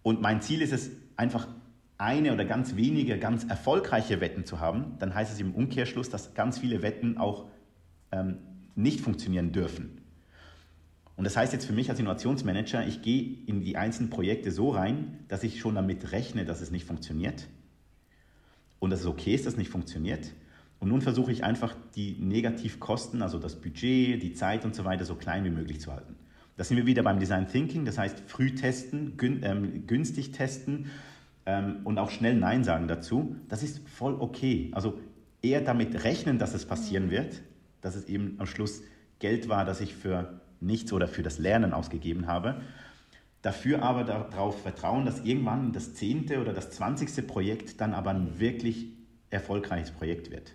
und mein Ziel ist es einfach eine oder ganz wenige ganz erfolgreiche Wetten zu haben, dann heißt es im Umkehrschluss, dass ganz viele Wetten auch ähm, nicht funktionieren dürfen. Und das heißt jetzt für mich als Innovationsmanager, ich gehe in die einzelnen Projekte so rein, dass ich schon damit rechne, dass es nicht funktioniert und dass es okay ist, dass es nicht funktioniert. Und nun versuche ich einfach die Negativkosten, also das Budget, die Zeit und so weiter, so klein wie möglich zu halten. Da sind wir wieder beim Design Thinking, das heißt früh testen, gün, ähm, günstig testen ähm, und auch schnell Nein sagen dazu. Das ist voll okay. Also eher damit rechnen, dass es passieren wird, dass es eben am Schluss Geld war, das ich für nichts oder für das Lernen ausgegeben habe. Dafür aber darauf vertrauen, dass irgendwann das zehnte oder das zwanzigste Projekt dann aber ein wirklich erfolgreiches Projekt wird.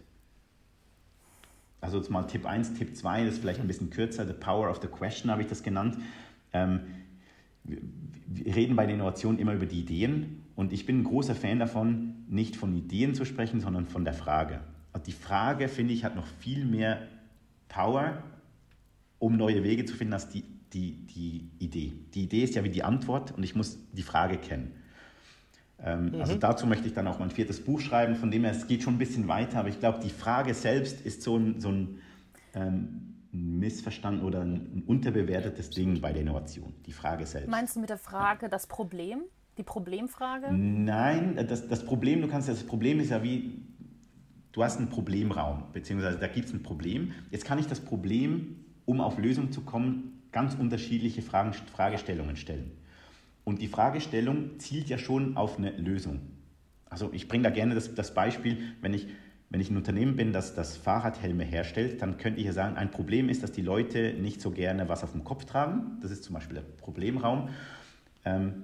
Also jetzt mal Tipp 1, Tipp 2, das ist vielleicht ein bisschen kürzer, The Power of the Question habe ich das genannt. Ähm, wir reden bei der Innovation immer über die Ideen und ich bin ein großer Fan davon, nicht von Ideen zu sprechen, sondern von der Frage. Und die Frage, finde ich, hat noch viel mehr Power um neue Wege zu finden, als die, die, die Idee. Die Idee ist ja wie die Antwort und ich muss die Frage kennen. Ähm, mhm. Also dazu möchte ich dann auch mein viertes Buch schreiben, von dem her, es geht schon ein bisschen weiter, aber ich glaube, die Frage selbst ist so ein, so ein ähm, missverstanden oder ein, unterbewertetes Ding bei der Innovation, die Frage selbst. Meinst du mit der Frage das Problem? Die Problemfrage? Nein, das, das Problem, du kannst das Problem ist ja wie, du hast einen Problemraum, beziehungsweise da gibt es ein Problem. Jetzt kann ich das Problem um auf Lösungen zu kommen, ganz unterschiedliche Fragen, Fragestellungen stellen. Und die Fragestellung zielt ja schon auf eine Lösung. Also ich bringe da gerne das, das Beispiel, wenn ich, wenn ich ein Unternehmen bin, das, das Fahrradhelme herstellt, dann könnte ich ja sagen, ein Problem ist, dass die Leute nicht so gerne was auf dem Kopf tragen. Das ist zum Beispiel der Problemraum. Ähm,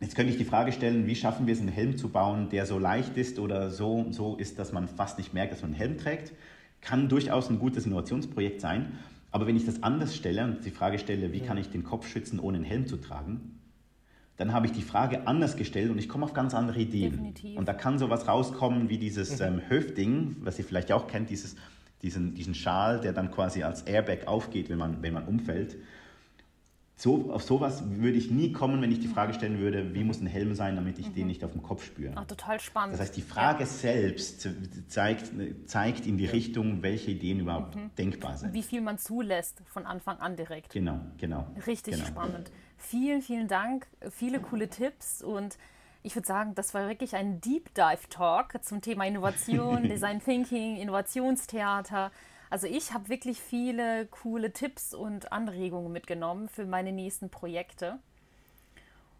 jetzt könnte ich die Frage stellen, wie schaffen wir es, einen Helm zu bauen, der so leicht ist oder so, so ist, dass man fast nicht merkt, dass man einen Helm trägt. Kann durchaus ein gutes Innovationsprojekt sein. Aber wenn ich das anders stelle und die Frage stelle, wie kann ich den Kopf schützen, ohne einen Helm zu tragen, dann habe ich die Frage anders gestellt und ich komme auf ganz andere Ideen. Definitiv. Und da kann sowas rauskommen wie dieses mhm. ähm, Höfding, was ihr vielleicht auch kennt, dieses, diesen, diesen Schal, der dann quasi als Airbag aufgeht, wenn man, wenn man umfällt. So, auf sowas würde ich nie kommen, wenn ich die Frage stellen würde, wie muss ein Helm sein, damit ich mhm. den nicht auf dem Kopf spüre. Ach, total spannend. Das heißt, die Frage ja. selbst zeigt, zeigt in die Richtung, welche Ideen überhaupt mhm. denkbar sind. Wie viel man zulässt von Anfang an direkt. Genau, genau. Richtig genau. spannend. Vielen, vielen Dank. Viele coole Tipps und ich würde sagen, das war wirklich ein Deep Dive Talk zum Thema Innovation, Design Thinking, Innovationstheater. Also ich habe wirklich viele coole Tipps und Anregungen mitgenommen für meine nächsten Projekte.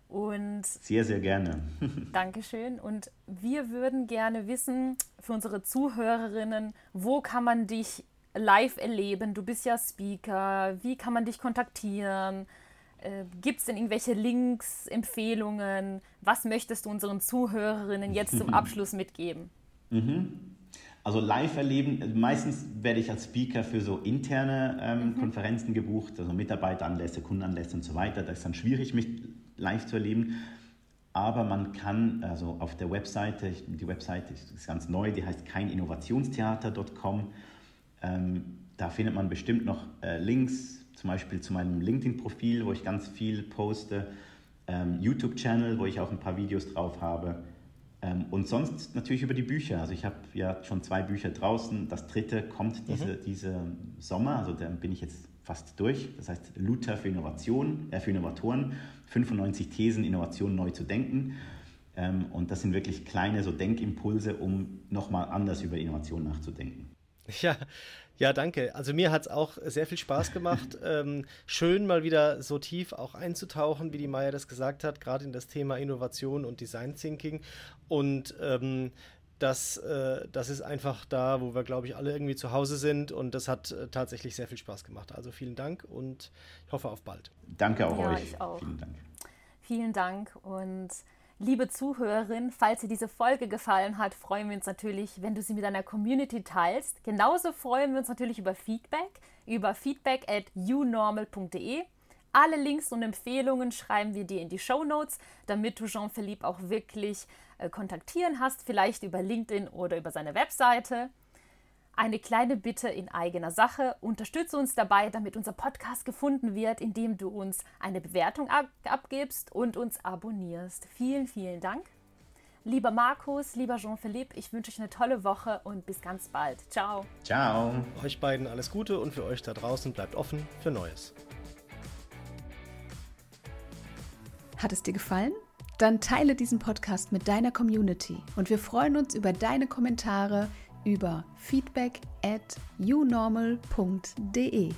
Und sehr, sehr gerne. Dankeschön. Und wir würden gerne wissen für unsere Zuhörerinnen, wo kann man dich live erleben? Du bist ja Speaker. Wie kann man dich kontaktieren? Äh, Gibt es denn irgendwelche Links, Empfehlungen? Was möchtest du unseren Zuhörerinnen jetzt zum Abschluss mitgeben? Mhm. Also live erleben, meistens werde ich als Speaker für so interne ähm, mhm. Konferenzen gebucht, also Mitarbeiteranlässe, Kundenanlässe und so weiter. Da ist dann schwierig, mich live zu erleben. Aber man kann, also auf der Webseite, die Webseite ist ganz neu, die heißt keininnovationstheater.com. Ähm, da findet man bestimmt noch äh, Links, zum Beispiel zu meinem LinkedIn-Profil, wo ich ganz viel poste, ähm, YouTube-Channel, wo ich auch ein paar Videos drauf habe ähm, und sonst natürlich über die Bücher. Also ich habe ja schon zwei Bücher draußen. Das dritte kommt diese, mhm. diese Sommer, also da bin ich jetzt fast durch. Das heißt Luther für Innovation, äh, für Innovatoren, 95 Thesen, Innovation neu zu denken. Ähm, und das sind wirklich kleine so Denkimpulse, um nochmal anders über Innovation nachzudenken. Ja, ja, danke. Also mir hat es auch sehr viel Spaß gemacht. ähm, schön mal wieder so tief auch einzutauchen, wie die Maya das gesagt hat, gerade in das Thema Innovation und Design Thinking. Und ähm, das, äh, das ist einfach da, wo wir, glaube ich, alle irgendwie zu Hause sind. Und das hat äh, tatsächlich sehr viel Spaß gemacht. Also vielen Dank und ich hoffe auf bald. Danke auch ja, euch. Ich auch. Vielen Dank. Vielen Dank und Liebe Zuhörerin, falls dir diese Folge gefallen hat, freuen wir uns natürlich, wenn du sie mit deiner Community teilst. Genauso freuen wir uns natürlich über Feedback, über feedback at unormal.de. Alle Links und Empfehlungen schreiben wir dir in die Show Notes, damit du Jean-Philippe auch wirklich äh, kontaktieren hast, vielleicht über LinkedIn oder über seine Webseite. Eine kleine Bitte in eigener Sache. Unterstütze uns dabei, damit unser Podcast gefunden wird, indem du uns eine Bewertung ab abgibst und uns abonnierst. Vielen, vielen Dank. Lieber Markus, lieber Jean-Philippe, ich wünsche euch eine tolle Woche und bis ganz bald. Ciao. Ciao. Euch beiden alles Gute und für euch da draußen bleibt offen für Neues. Hat es dir gefallen? Dann teile diesen Podcast mit deiner Community und wir freuen uns über deine Kommentare über feedback at unormal.de.